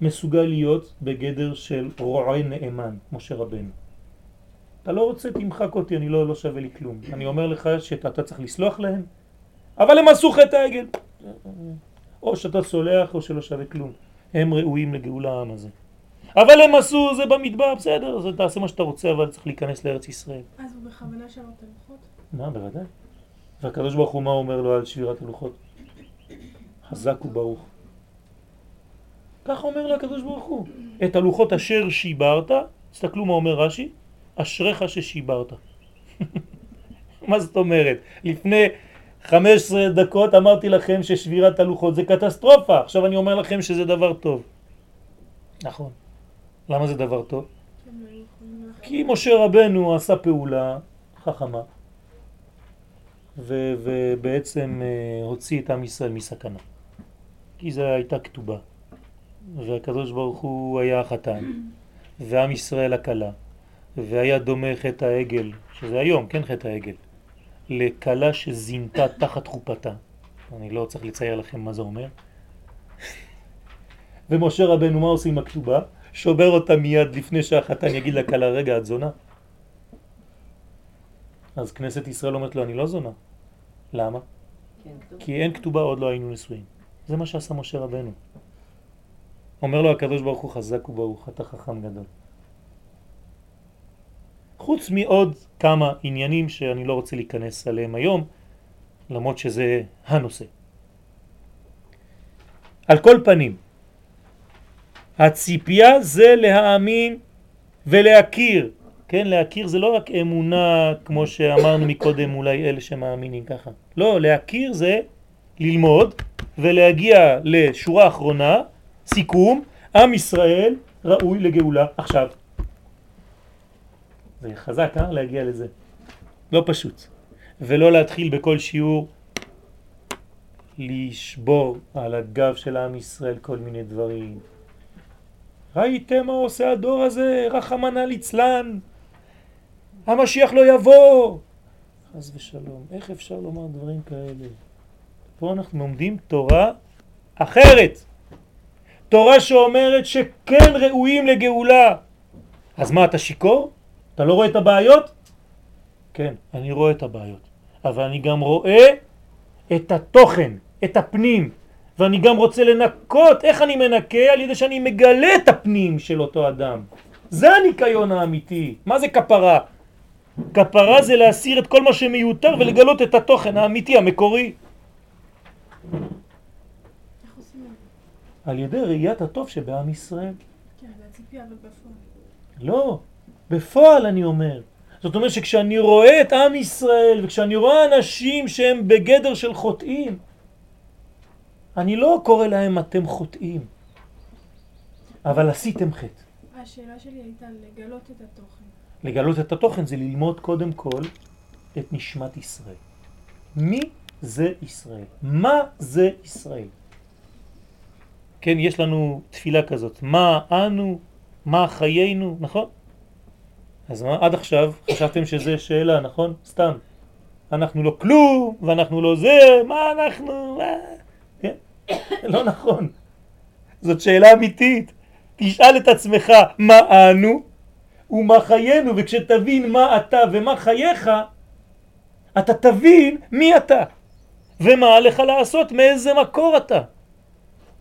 מסוגל להיות בגדר של רועה נאמן, משה רבנו. אתה לא רוצה, תמחק אותי, אני לא, לא שווה לי כלום. אני אומר לך שאתה צריך לסלוח להם, אבל הם עשו חטא העגל. או שאתה סולח או שלא שווה כלום. הם ראויים לגאולה העם הזה. אבל הם עשו זה במדבר, בסדר, אז תעשה מה שאתה רוצה, אבל צריך להיכנס לארץ ישראל. אז הוא בכוונה שבר את הלוחות? מה, בוודאי. והקדוש ברוך הוא מה אומר לו על שבירת הלוחות? חזק וברוך. ככה אומר לו הקדוש ברוך הוא. את הלוחות אשר שיברת, תסתכלו מה אומר רש"י, אשריך ששיברת. מה זאת אומרת? לפני 15 דקות אמרתי לכם ששבירת הלוחות זה קטסטרופה, עכשיו אני אומר לכם שזה דבר טוב. נכון. למה זה דבר טוב? כי משה רבנו עשה פעולה חכמה ו- ובעצם uh, הוציא את עם ישראל מסכנה. כי זו הייתה כתובה והקדוש ברוך הוא היה החתן ועם ישראל הקלה, והיה דומה חטא העגל, שזה היום, כן חטא העגל, לקלה שזינתה תחת חופתה. אני לא צריך לצייר לכם מה זה אומר. ומשה רבנו, מה עושים עם הכתובה? שובר אותה מיד לפני שהחתן יגיד לכלה, רגע, את זונה? אז כנסת ישראל אומרת לו, אני לא זונה. למה? כי אין כתובה, עוד לא היינו נשואים. זה מה שעשה משה רבנו. אומר לו הקדוש ברוך הוא חזק וברוך, אתה חכם גדול. חוץ מעוד כמה עניינים שאני לא רוצה להיכנס עליהם היום, למרות שזה הנושא. על כל פנים, הציפייה זה להאמין ולהכיר, כן, להכיר זה לא רק אמונה כמו שאמרנו מקודם אולי אלה שמאמינים ככה, לא, להכיר זה ללמוד ולהגיע לשורה אחרונה, סיכום, עם ישראל ראוי לגאולה עכשיו. זה חזק, אה? להגיע לזה. לא פשוט. ולא להתחיל בכל שיעור לשבור על הגב של עם ישראל כל מיני דברים. ראיתם מה עושה הדור הזה, רחמנא ליצלן, המשיח לא יבוא. חס ושלום, איך אפשר לומר דברים כאלה? פה אנחנו לומדים תורה אחרת. תורה שאומרת שכן ראויים לגאולה. אז מה, אתה שיקור? אתה לא רואה את הבעיות? כן, אני רואה את הבעיות. אבל אני גם רואה את התוכן, את הפנים, ואני גם רוצה לנקות, איך אני מנקה? על ידי שאני מגלה את הפנים של אותו אדם. זה הניקיון האמיתי. מה זה כפרה? כפרה זה להסיר את כל מה שמיותר ולגלות את התוכן האמיתי, המקורי. על ידי ראיית הטוב שבעם ישראל. כן, זה הציפייה, אבל בפועל. לא, בפועל אני אומר. זאת אומרת שכשאני רואה את עם ישראל וכשאני רואה אנשים שהם בגדר של חוטאים, אני לא קורא להם אתם חוטאים, אבל עשיתם חטא. השאלה שלי הייתה לגלות את התוכן. לגלות את התוכן זה ללמוד קודם כל את נשמת ישראל. מי זה ישראל? מה זה ישראל? כן, יש לנו תפילה כזאת, מה אנו, מה חיינו, נכון? אז מה, עד עכשיו חשבתם שזה שאלה, נכון? סתם. אנחנו לא כלום, ואנחנו לא זה, מה אנחנו, מה... כן? לא נכון. זאת שאלה אמיתית. תשאל את עצמך מה אנו ומה חיינו, וכשתבין מה אתה ומה חייך, אתה תבין מי אתה, ומה עליך לעשות, מאיזה מקור אתה.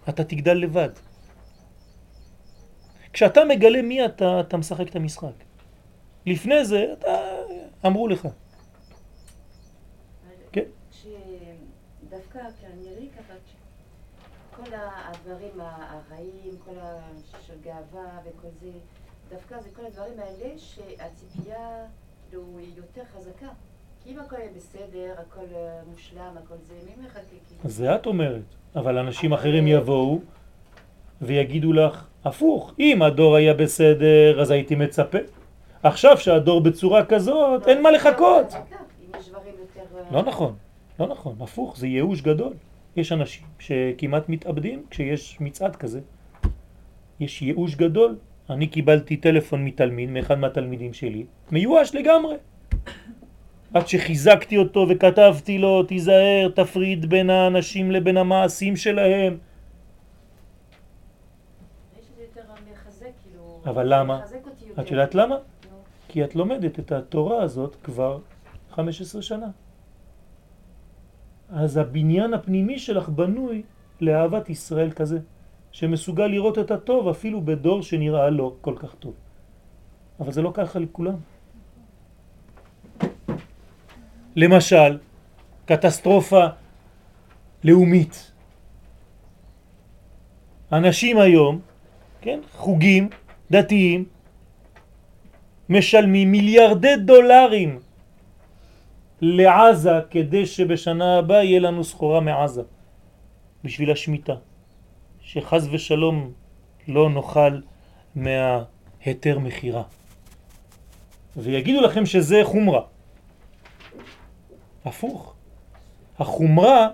אתה תגדל לבד. כשאתה מגלה מי אתה, אתה משחק את המשחק. לפני זה, אתה... אמרו לך. כן. שדווקא כנראה ככה, כל הדברים הרעים, כל. של גאווה וכל זה, דווקא זה כל הדברים האלה שהציפייה כאילו היא יותר חזקה. כי אם הכל יהיה בסדר, הכל אה, מושלם, הכל זה, מי מחכה כאילו? זה את אומרת, אבל אנשים אחרים יבואו ויגידו לך, הפוך, אם הדור היה בסדר, אז הייתי מצפה. עכשיו שהדור בצורה כזאת, אין מה לחכות. לא נכון, לא נכון, הפוך, זה ייאוש גדול. יש אנשים שכמעט מתאבדים כשיש מצעד כזה. יש ייאוש גדול. אני קיבלתי טלפון מתלמיד, מאחד מהתלמידים שלי, מיואש לגמרי. עד שחיזקתי אותו וכתבתי לו, תיזהר, תפריד בין האנשים לבין המעשים שלהם. מחזק, כאילו... אבל למה? את יודעת למה? כי את לומדת את התורה הזאת כבר 15 שנה. אז הבניין הפנימי שלך בנוי לאהבת ישראל כזה, שמסוגל לראות את הטוב אפילו בדור שנראה לא כל כך טוב. אבל זה לא ככה לכולם. למשל, קטסטרופה לאומית. אנשים היום, כן, חוגים דתיים, משלמים מיליארדי דולרים לעזה כדי שבשנה הבאה יהיה לנו סחורה מעזה. בשביל השמיטה. שחז ושלום לא נאכל מההיתר מחירה ויגידו לכם שזה חומרה. הפוך. החומרה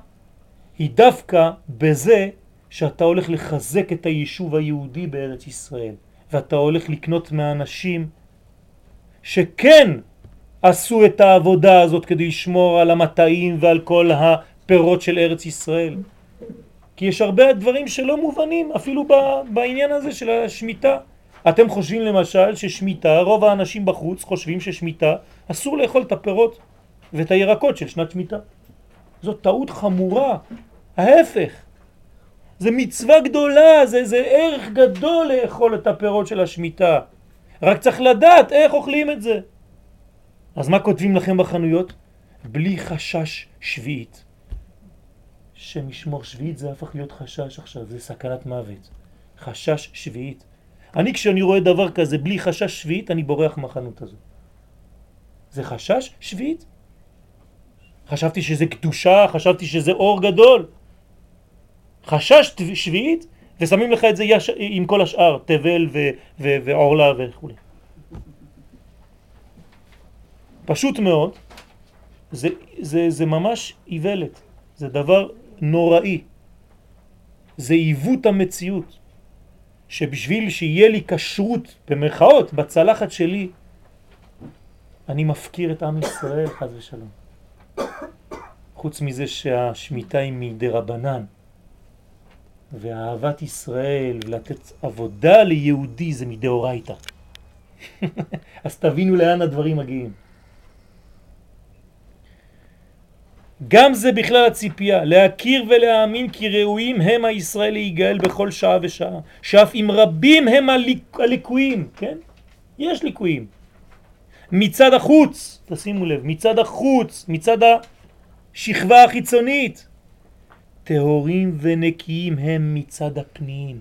היא דווקא בזה שאתה הולך לחזק את היישוב היהודי בארץ ישראל. ואתה הולך לקנות מאנשים שכן עשו את העבודה הזאת כדי לשמור על המטעים ועל כל הפירות של ארץ ישראל. כי יש הרבה דברים שלא מובנים אפילו בעניין הזה של השמיטה. אתם חושבים למשל ששמיטה, רוב האנשים בחוץ חושבים ששמיטה אסור לאכול את הפירות ואת הירקות של שנת שמיטה. זאת טעות חמורה, ההפך. זה מצווה גדולה, זה, זה ערך גדול לאכול את הפירות של השמיטה. רק צריך לדעת איך אוכלים את זה. אז מה כותבים לכם בחנויות? בלי חשש שביעית. שם ישמור שביעית זה הפך להיות חשש עכשיו, זה סכנת מוות. חשש שביעית. אני כשאני רואה דבר כזה בלי חשש שביעית, אני בורח מהחנות הזו. זה חשש שביעית? חשבתי שזה קדושה, חשבתי שזה אור גדול. חשש שביעית, ושמים לך את זה יש, עם כל השאר, תבל ועורלה וכו'. פשוט מאוד, זה, זה, זה ממש איוולת, זה דבר נוראי, זה עיוות המציאות, שבשביל שיהיה לי כשרות במרכאות בצלחת שלי, אני מפקיר את עם ישראל חז ושלום. חוץ מזה שהשמיטה היא מדי רבנן, ואהבת ישראל ולתת עבודה ליהודי זה מדאורייתא. אז תבינו לאן הדברים מגיעים. גם זה בכלל הציפייה, להכיר ולהאמין כי ראויים הם הישראל להיגאל בכל שעה ושעה, שאף אם רבים הם הליק, הליקויים, כן? יש ליקויים. מצד החוץ, תשימו לב, מצד החוץ, מצד השכבה החיצונית, טהורים ונקיים הם מצד הפנים.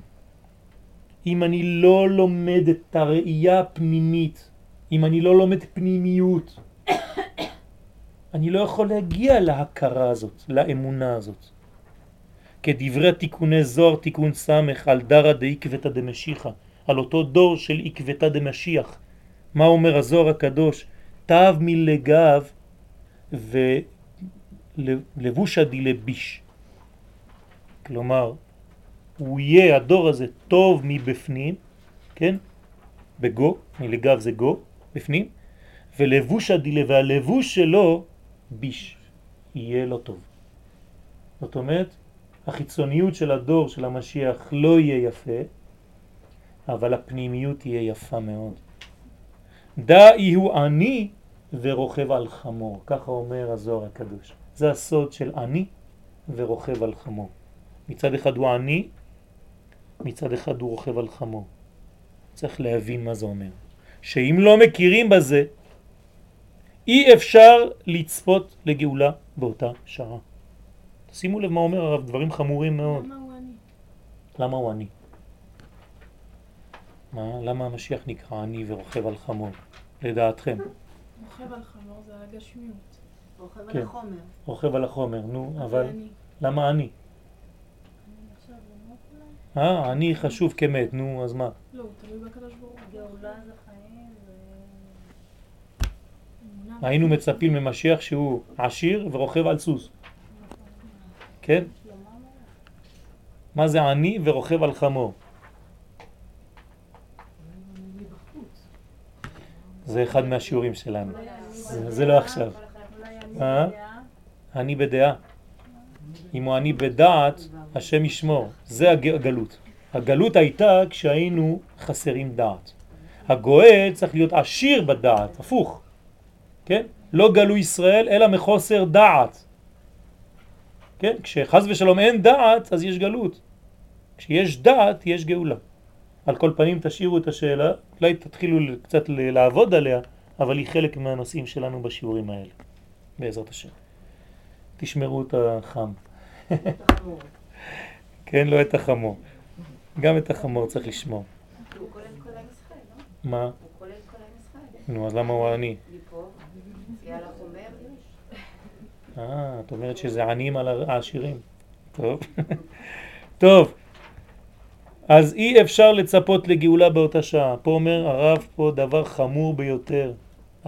אם אני לא לומד את הראייה הפנימית, אם אני לא לומד פנימיות, אני לא יכול להגיע להכרה הזאת, לאמונה הזאת. כדברי תיקוני זוהר תיקון סמך על דרא דעקבתא דמשיחא, על אותו דור של עקבתא דמשיח. מה אומר הזוהר הקדוש? תו מלגב ולבושה דלביש. כלומר, הוא יהיה, הדור הזה, טוב מבפנים, כן? בגו, מלגב זה גו, בפנים, ולבוש הדילה, והלבוש שלו ביש, יהיה לא טוב. זאת אומרת, החיצוניות של הדור של המשיח לא יהיה יפה, אבל הפנימיות תהיה יפה מאוד. דאי הוא עני ורוכב על חמור, ככה אומר הזוהר הקדוש. זה הסוד של עני ורוכב על חמור. מצד אחד הוא עני, מצד אחד הוא רוכב על חמור. צריך להבין מה זה אומר. שאם לא מכירים בזה, אי אפשר לצפות לגאולה באותה שעה. שימו לב מה אומר הרב, דברים חמורים מאוד. למה הוא אני? למה הוא עני? מה? למה המשיח נקרא עני ורוכב על חמור, לדעתכם? רוכב על חמור זה הגשמיות. רוכב כן. על החומר. רוכב על החומר, נו, אבל אני. למה עני? אני? אה, עני חשוב כמת, נו, אז מה? לא, הוא תלוי בקדוש ברוך הוא. גאולה זה חיים. היינו מצפים ממשיח שהוא עשיר ורוכב על סוס, כן? מה זה עני ורוכב על חמור? זה אחד מהשיעורים שלנו. אני זה- לא עכשיו. אני אה? בדעה. אני בדעה. אם הוא אני בדעת, השם ישמור. זה הג- הגלות. הגלות הייתה כשהיינו חסרים דעת. הגואל צריך להיות עשיר בדעת, הפוך. כן? לא גלו ישראל אלא מחוסר דעת. כן? כשחז ושלום אין דעת, אז יש גלות. כשיש דעת, יש גאולה. על כל פנים תשאירו את השאלה, אולי תתחילו קצת לעבוד עליה, אבל היא חלק מהנושאים שלנו בשיעורים האלה, בעזרת השם. תשמרו את החם. כן, לא את החמור. גם את החמור צריך לשמור. הוא כולל כל עם ישראל, לא? מה? הוא כולל כל עם ישראל. נו, אז למה הוא עני? אה, את אומרת שזה עניים על העשירים. טוב. טוב. אז אי אפשר לצפות לגאולה באותה שעה. פה אומר הרב פה דבר חמור ביותר.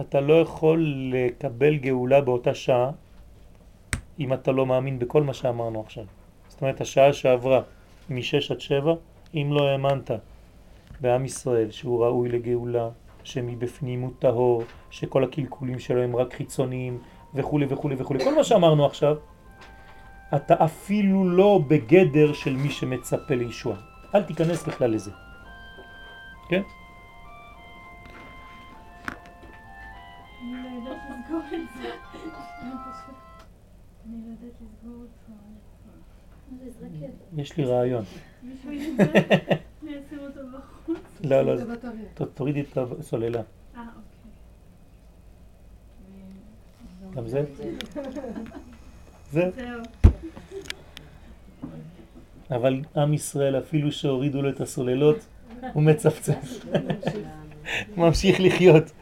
אתה לא יכול לקבל גאולה באותה שעה אם אתה לא מאמין בכל מה שאמרנו עכשיו. זאת אומרת, השעה שעברה מ-6 עד 7, אם לא האמנת בעם ישראל שהוא ראוי לגאולה, שמבפנים הוא טהור, שכל הקלקולים שלו הם רק חיצוניים וכו' וכו' וכו'. כל מה שאמרנו עכשיו, אתה אפילו לא בגדר של מי שמצפה לישוע. אל תיכנס בכלל לזה. כן? יש לי רעיון. לא, לא, תורידי את הסוללה. אה, אוקיי. גם זה? זה? זהו. אבל עם ישראל אפילו שהורידו לו את הסוללות, הוא מצפצף. ממשיך לחיות,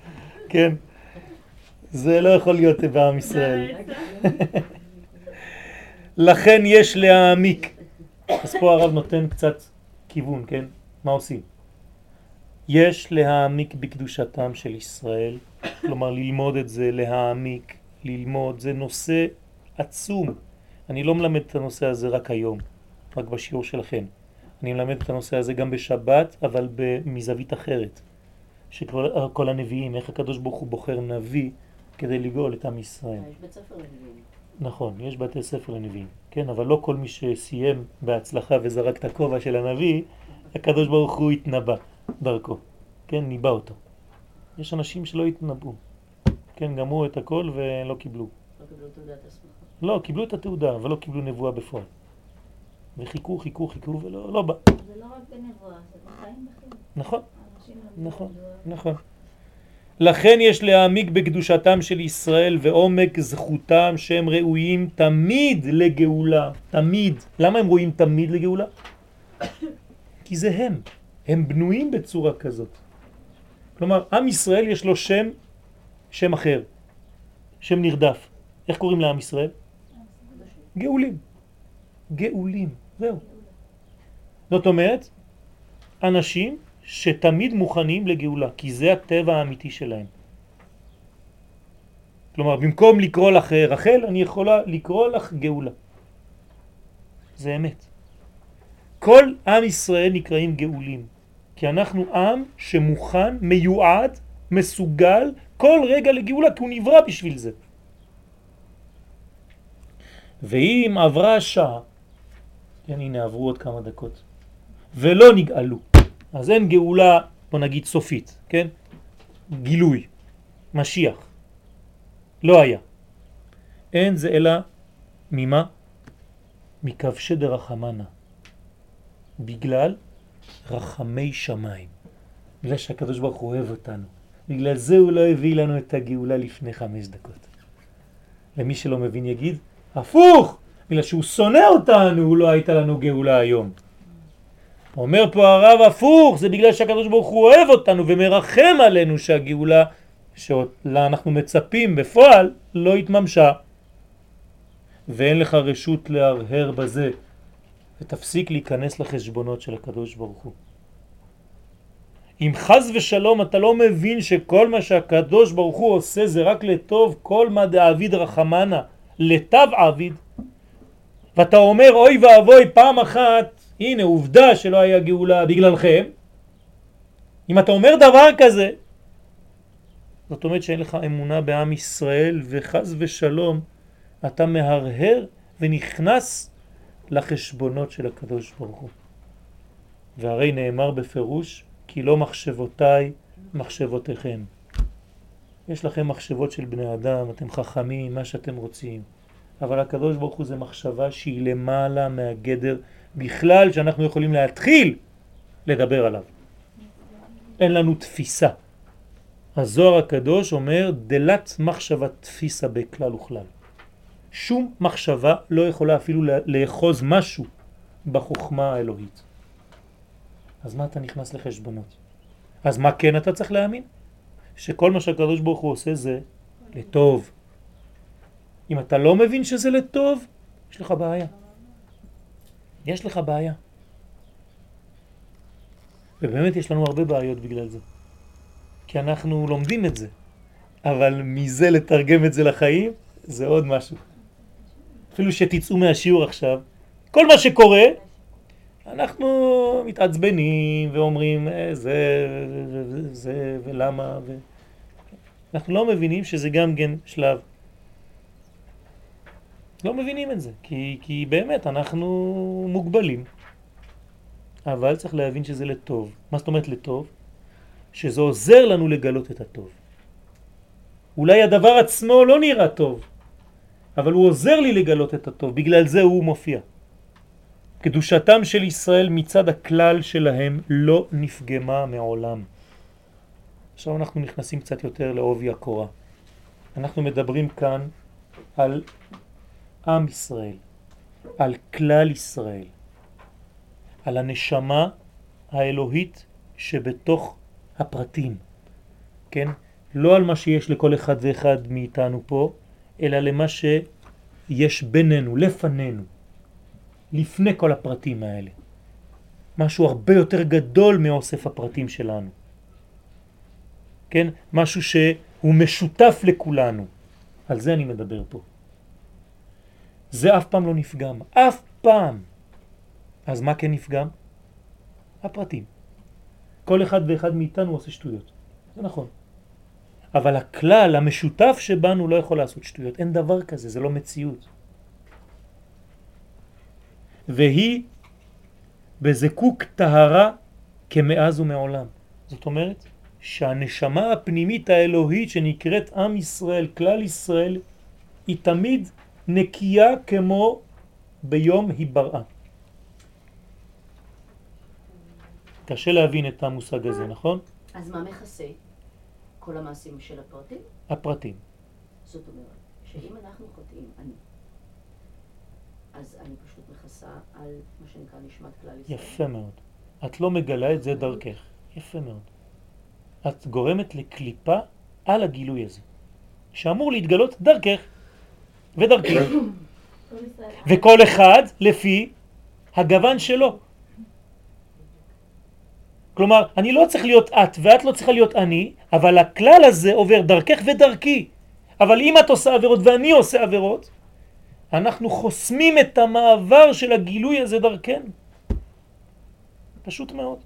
כן? זה לא יכול להיות בעם ישראל. לכן יש להעמיק. אז פה הרב נותן קצת כיוון, כן? מה עושים? יש להעמיק בקדושתם של ישראל, כלומר ללמוד את זה, להעמיק, ללמוד, זה נושא עצום. אני לא מלמד את הנושא הזה רק היום, רק בשיעור שלכם. אני מלמד את הנושא הזה גם בשבת, אבל מזווית אחרת. שכל כל הנביאים, איך הקדוש ברוך הוא בוחר נביא כדי לגאול את עם ישראל. יש בית ספר לנביאים. נכון, יש בתי ספר לנביאים, כן, אבל לא כל מי שסיים בהצלחה וזרק את הכובע של הנביא, הקדוש ברוך הוא התנבא דרכו, כן, ניבא אותו. יש אנשים שלא התנבאו, כן, גמרו את הכל ולא קיבלו. לא קיבלו תעודת הסמכה. לא, קיבלו את התעודה, אבל לא קיבלו נבואה בפועל. וחיכו, חיכו, חיכו, ולא לא בא. זה לא רק בנבואה, זה בחיים בחיים. נכון, לומדים נכון. נכון. לכן יש להעמיק בקדושתם של ישראל ועומק זכותם שהם ראויים תמיד לגאולה, תמיד. למה הם ראויים תמיד לגאולה? כי זה הם, הם בנויים בצורה כזאת. כלומר, עם ישראל יש לו שם, שם אחר, שם נרדף. איך קוראים לעם ישראל? גאולים. גאולים, זהו. זאת אומרת, אנשים שתמיד מוכנים לגאולה, כי זה הטבע האמיתי שלהם. כלומר, במקום לקרוא לך רחל, אני יכולה לקרוא לך גאולה. זה אמת. כל עם ישראל נקראים גאולים, כי אנחנו עם שמוכן, מיועד, מסוגל כל רגע לגאולה, כי הוא נברא בשביל זה. ואם עברה השעה, כן, הנה עברו עוד כמה דקות, ולא נגאלו, אז אין גאולה, בוא נגיד סופית, כן? גילוי, משיח. לא היה. אין זה אלא ממה? מכבשי דרחמנה. בגלל רחמי שמיים. בגלל שהקדוש ברוך הוא אוהב אותנו. בגלל זה הוא לא הביא לנו את הגאולה לפני חמש דקות. למי שלא מבין יגיד, הפוך! בגלל שהוא שונא אותנו, לא הייתה לנו גאולה היום. אומר פה הרב הפוך, זה בגלל שהקדוש ברוך הוא אוהב אותנו ומרחם עלינו שהגאולה שלה אנחנו מצפים בפועל לא התממשה. ואין לך רשות להרהר בזה, ותפסיק להיכנס לחשבונות של הקדוש ברוך הוא. אם חז ושלום אתה לא מבין שכל מה שהקדוש ברוך הוא עושה זה רק לטוב, כל מה דעביד רחמנה, לטב עביד, ואתה אומר אוי ואבוי פעם אחת, הנה עובדה שלא היה גאולה בגללכם, אם אתה אומר דבר כזה, זאת אומרת שאין לך אמונה בעם ישראל וחז ושלום אתה מהרהר ונכנס לחשבונות של הקדוש ברוך הוא. והרי נאמר בפירוש כי לא מחשבותיי מחשבותיכם. יש לכם מחשבות של בני אדם, אתם חכמים, מה שאתם רוצים. אבל הקדוש ברוך הוא זה מחשבה שהיא למעלה מהגדר בכלל שאנחנו יכולים להתחיל לדבר עליו. אין לנו תפיסה. הזוהר הקדוש אומר דלת מחשבה תפיסה בכלל וכלל. שום מחשבה לא יכולה אפילו לאחוז משהו בחוכמה האלוהית. אז מה אתה נכנס לחשבונות? אז מה כן אתה צריך להאמין? שכל מה שהקדוש ברוך הוא עושה זה לטוב. אם אתה לא מבין שזה לטוב, יש לך בעיה. יש לך בעיה. ובאמת יש לנו הרבה בעיות בגלל זה. כי אנחנו לומדים את זה. אבל מזה לתרגם את זה לחיים, זה עוד משהו. אפילו שתצאו מהשיעור עכשיו, כל מה שקורה, אנחנו מתעצבנים ואומרים אה, זה וזה ולמה ו... אנחנו לא מבינים שזה גם כן שלב. לא מבינים את זה, כי, כי באמת אנחנו מוגבלים. אבל צריך להבין שזה לטוב. מה זאת אומרת לטוב? שזה עוזר לנו לגלות את הטוב. אולי הדבר עצמו לא נראה טוב, אבל הוא עוזר לי לגלות את הטוב, בגלל זה הוא מופיע. קדושתם של ישראל מצד הכלל שלהם לא נפגמה מעולם. עכשיו אנחנו נכנסים קצת יותר לעובי הקורה. אנחנו מדברים כאן על עם ישראל, על כלל ישראל, על הנשמה האלוהית שבתוך הפרטים, כן? לא על מה שיש לכל אחד ואחד מאיתנו פה, אלא למה שיש בינינו, לפנינו, לפני כל הפרטים האלה. משהו הרבה יותר גדול מאוסף הפרטים שלנו. כן? משהו שהוא משותף לכולנו. על זה אני מדבר פה. זה אף פעם לא נפגם. אף פעם. אז מה כן נפגם? הפרטים. כל אחד ואחד מאיתנו עושה שטויות. זה נכון. אבל הכלל המשותף שבנו לא יכול לעשות שטויות. אין דבר כזה, זה לא מציאות. והיא בזקוק טהרה כמאז ומעולם. זאת אומרת שהנשמה הפנימית האלוהית שנקראת עם ישראל, כלל ישראל, היא תמיד נקייה כמו ביום היבראה. קשה להבין את המושג הזה, נכון? אז מה מכסה? כל המעשים של הפרטים? הפרטים. זאת אומרת, שאם אנחנו חוטאים, אני, אז אני פשוט מכסה על מה שנקרא נשמת כלל ישראל. יפה מאוד. את לא מגלה את זה דרכך. יפה מאוד. את גורמת לקליפה על הגילוי הזה, שאמור להתגלות דרכך ודרכי. וכל אחד לפי הגוון שלו. כלומר, אני לא צריך להיות את ואת לא צריכה להיות אני, אבל הכלל הזה עובר דרכך ודרכי. אבל אם את עושה עבירות ואני עושה עבירות, אנחנו חוסמים את המעבר של הגילוי הזה דרכנו. פשוט מאוד.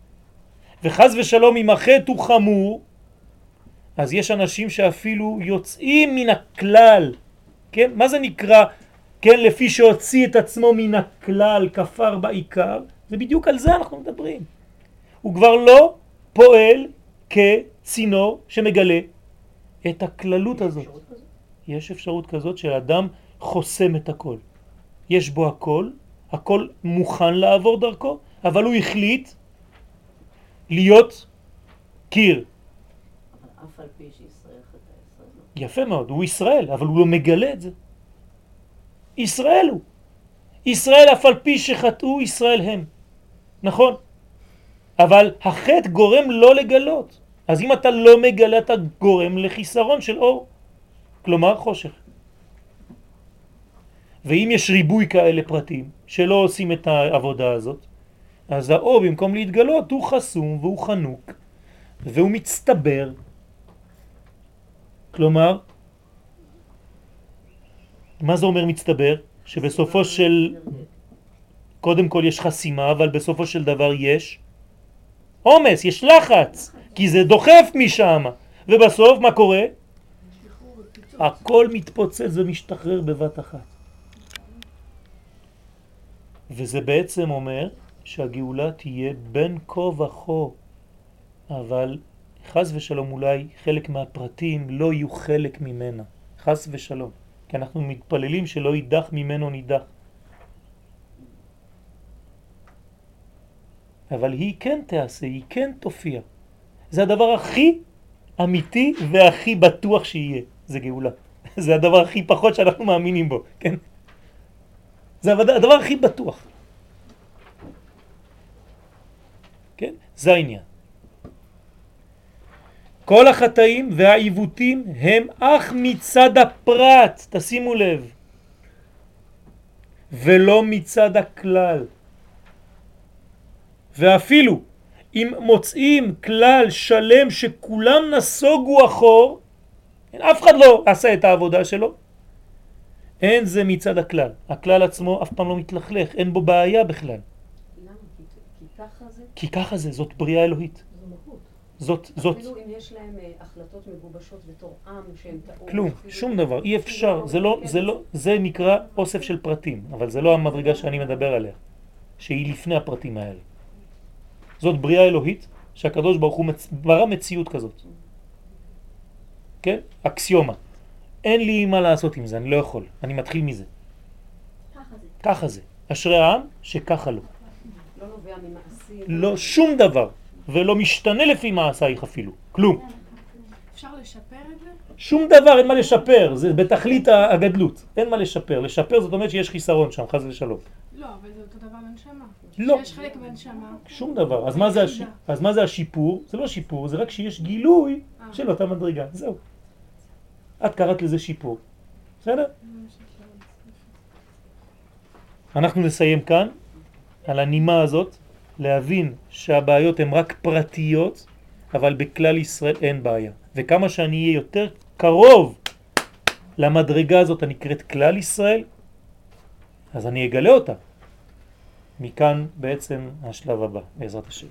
וחז ושלום אם החטא הוא חמור, אז יש אנשים שאפילו יוצאים מן הכלל, כן? מה זה נקרא, כן, לפי שהוציא את עצמו מן הכלל, כפר בעיקר? זה בדיוק על זה אנחנו מדברים. הוא כבר לא פועל כצינור שמגלה את הכללות הזאת. יש אפשרות כזאת שאדם חוסם את הכל. יש בו הכל, הכל מוכן לעבור דרכו, אבל הוא החליט להיות קיר. אף על פי שישראל חטא ישראל לא. יפה מאוד, הוא ישראל, אבל הוא לא מגלה את זה. ישראל הוא. ישראל אף על פי שחטאו ישראל הם. נכון. אבל החטא גורם לא לגלות. אז אם אתה לא מגלה אתה גורם לחיסרון של אור. כלומר חושך. ואם יש ריבוי כאלה פרטים שלא עושים את העבודה הזאת, אז האור במקום להתגלות הוא חסום והוא חנוק והוא מצטבר. כלומר, מה זה אומר מצטבר? שבסופו של... קודם כל יש חסימה, אבל בסופו של דבר יש עומס, יש לחץ, כי זה דוחף משם. ובסוף מה קורה? הכל מתפוצץ ומשתחרר בבת אחת. וזה בעצם אומר שהגאולה תהיה בין כה וכה, אבל חס ושלום אולי חלק מהפרטים לא יהיו חלק ממנה, חס ושלום, כי אנחנו מתפללים שלא יידח ממנו נידח. אבל היא כן תעשה, היא כן תופיע. זה הדבר הכי אמיתי והכי בטוח שיהיה, זה גאולה. זה הדבר הכי פחות שאנחנו מאמינים בו, כן? זה הדבר הכי בטוח. כן? זה העניין. כל החטאים והעיוותים הם אך מצד הפרט, תשימו לב, ולא מצד הכלל. ואפילו אם מוצאים כלל שלם שכולם נסוגו אחור, אף אחד לא עשה את העבודה שלו, אין זה מצד הכלל. הכלל עצמו אף פעם לא מתלכלך, אין בו בעיה בכלל. למה? כי כי ככה זה, זאת בריאה אלוהית. זאת, זאת, אפילו אם יש להם אה, החלטות מגובשות בתור עם שהם טעו. כלום, שום דבר, אי אפשר, זה לא, זה לא, זה נקרא אוסף של פרטים, אבל זה לא המדרגה שאני מדבר עליה, שהיא לפני הפרטים האלה. זאת בריאה אלוהית, שהקדוש ברוך הוא. ברא מציאות כזאת. כן? אקסיומה. אין לי מה לעשות עם זה, אני לא יכול, אני מתחיל מזה. ככה זה. ככה זה. אשרי העם שככה לא. לא נובע ממעשים. לא שום דבר, ולא משתנה לפי מעשייך אפילו, כלום. אפשר לשפר את זה? שום דבר אין מה לשפר, זה בתכלית הגדלות, אין מה לשפר. לשפר זאת אומרת שיש חיסרון שם, חז ושלום. לא, אבל זה אותו דבר בנשמה. לא. שיש חלק בנשמה. שום דבר. אז מה זה, הש... אז מה זה השיפור? זה לא שיפור, זה רק שיש גילוי אה. של אותה מדרגה, זהו. את קראת לזה שיפור, בסדר? אנחנו נסיים כאן על הנימה הזאת, להבין שהבעיות הן רק פרטיות, אבל בכלל ישראל אין בעיה. וכמה שאני אהיה יותר קרוב למדרגה הזאת הנקראת כלל ישראל, אז אני אגלה אותה. מכאן בעצם השלב הבא, בעזרת השם.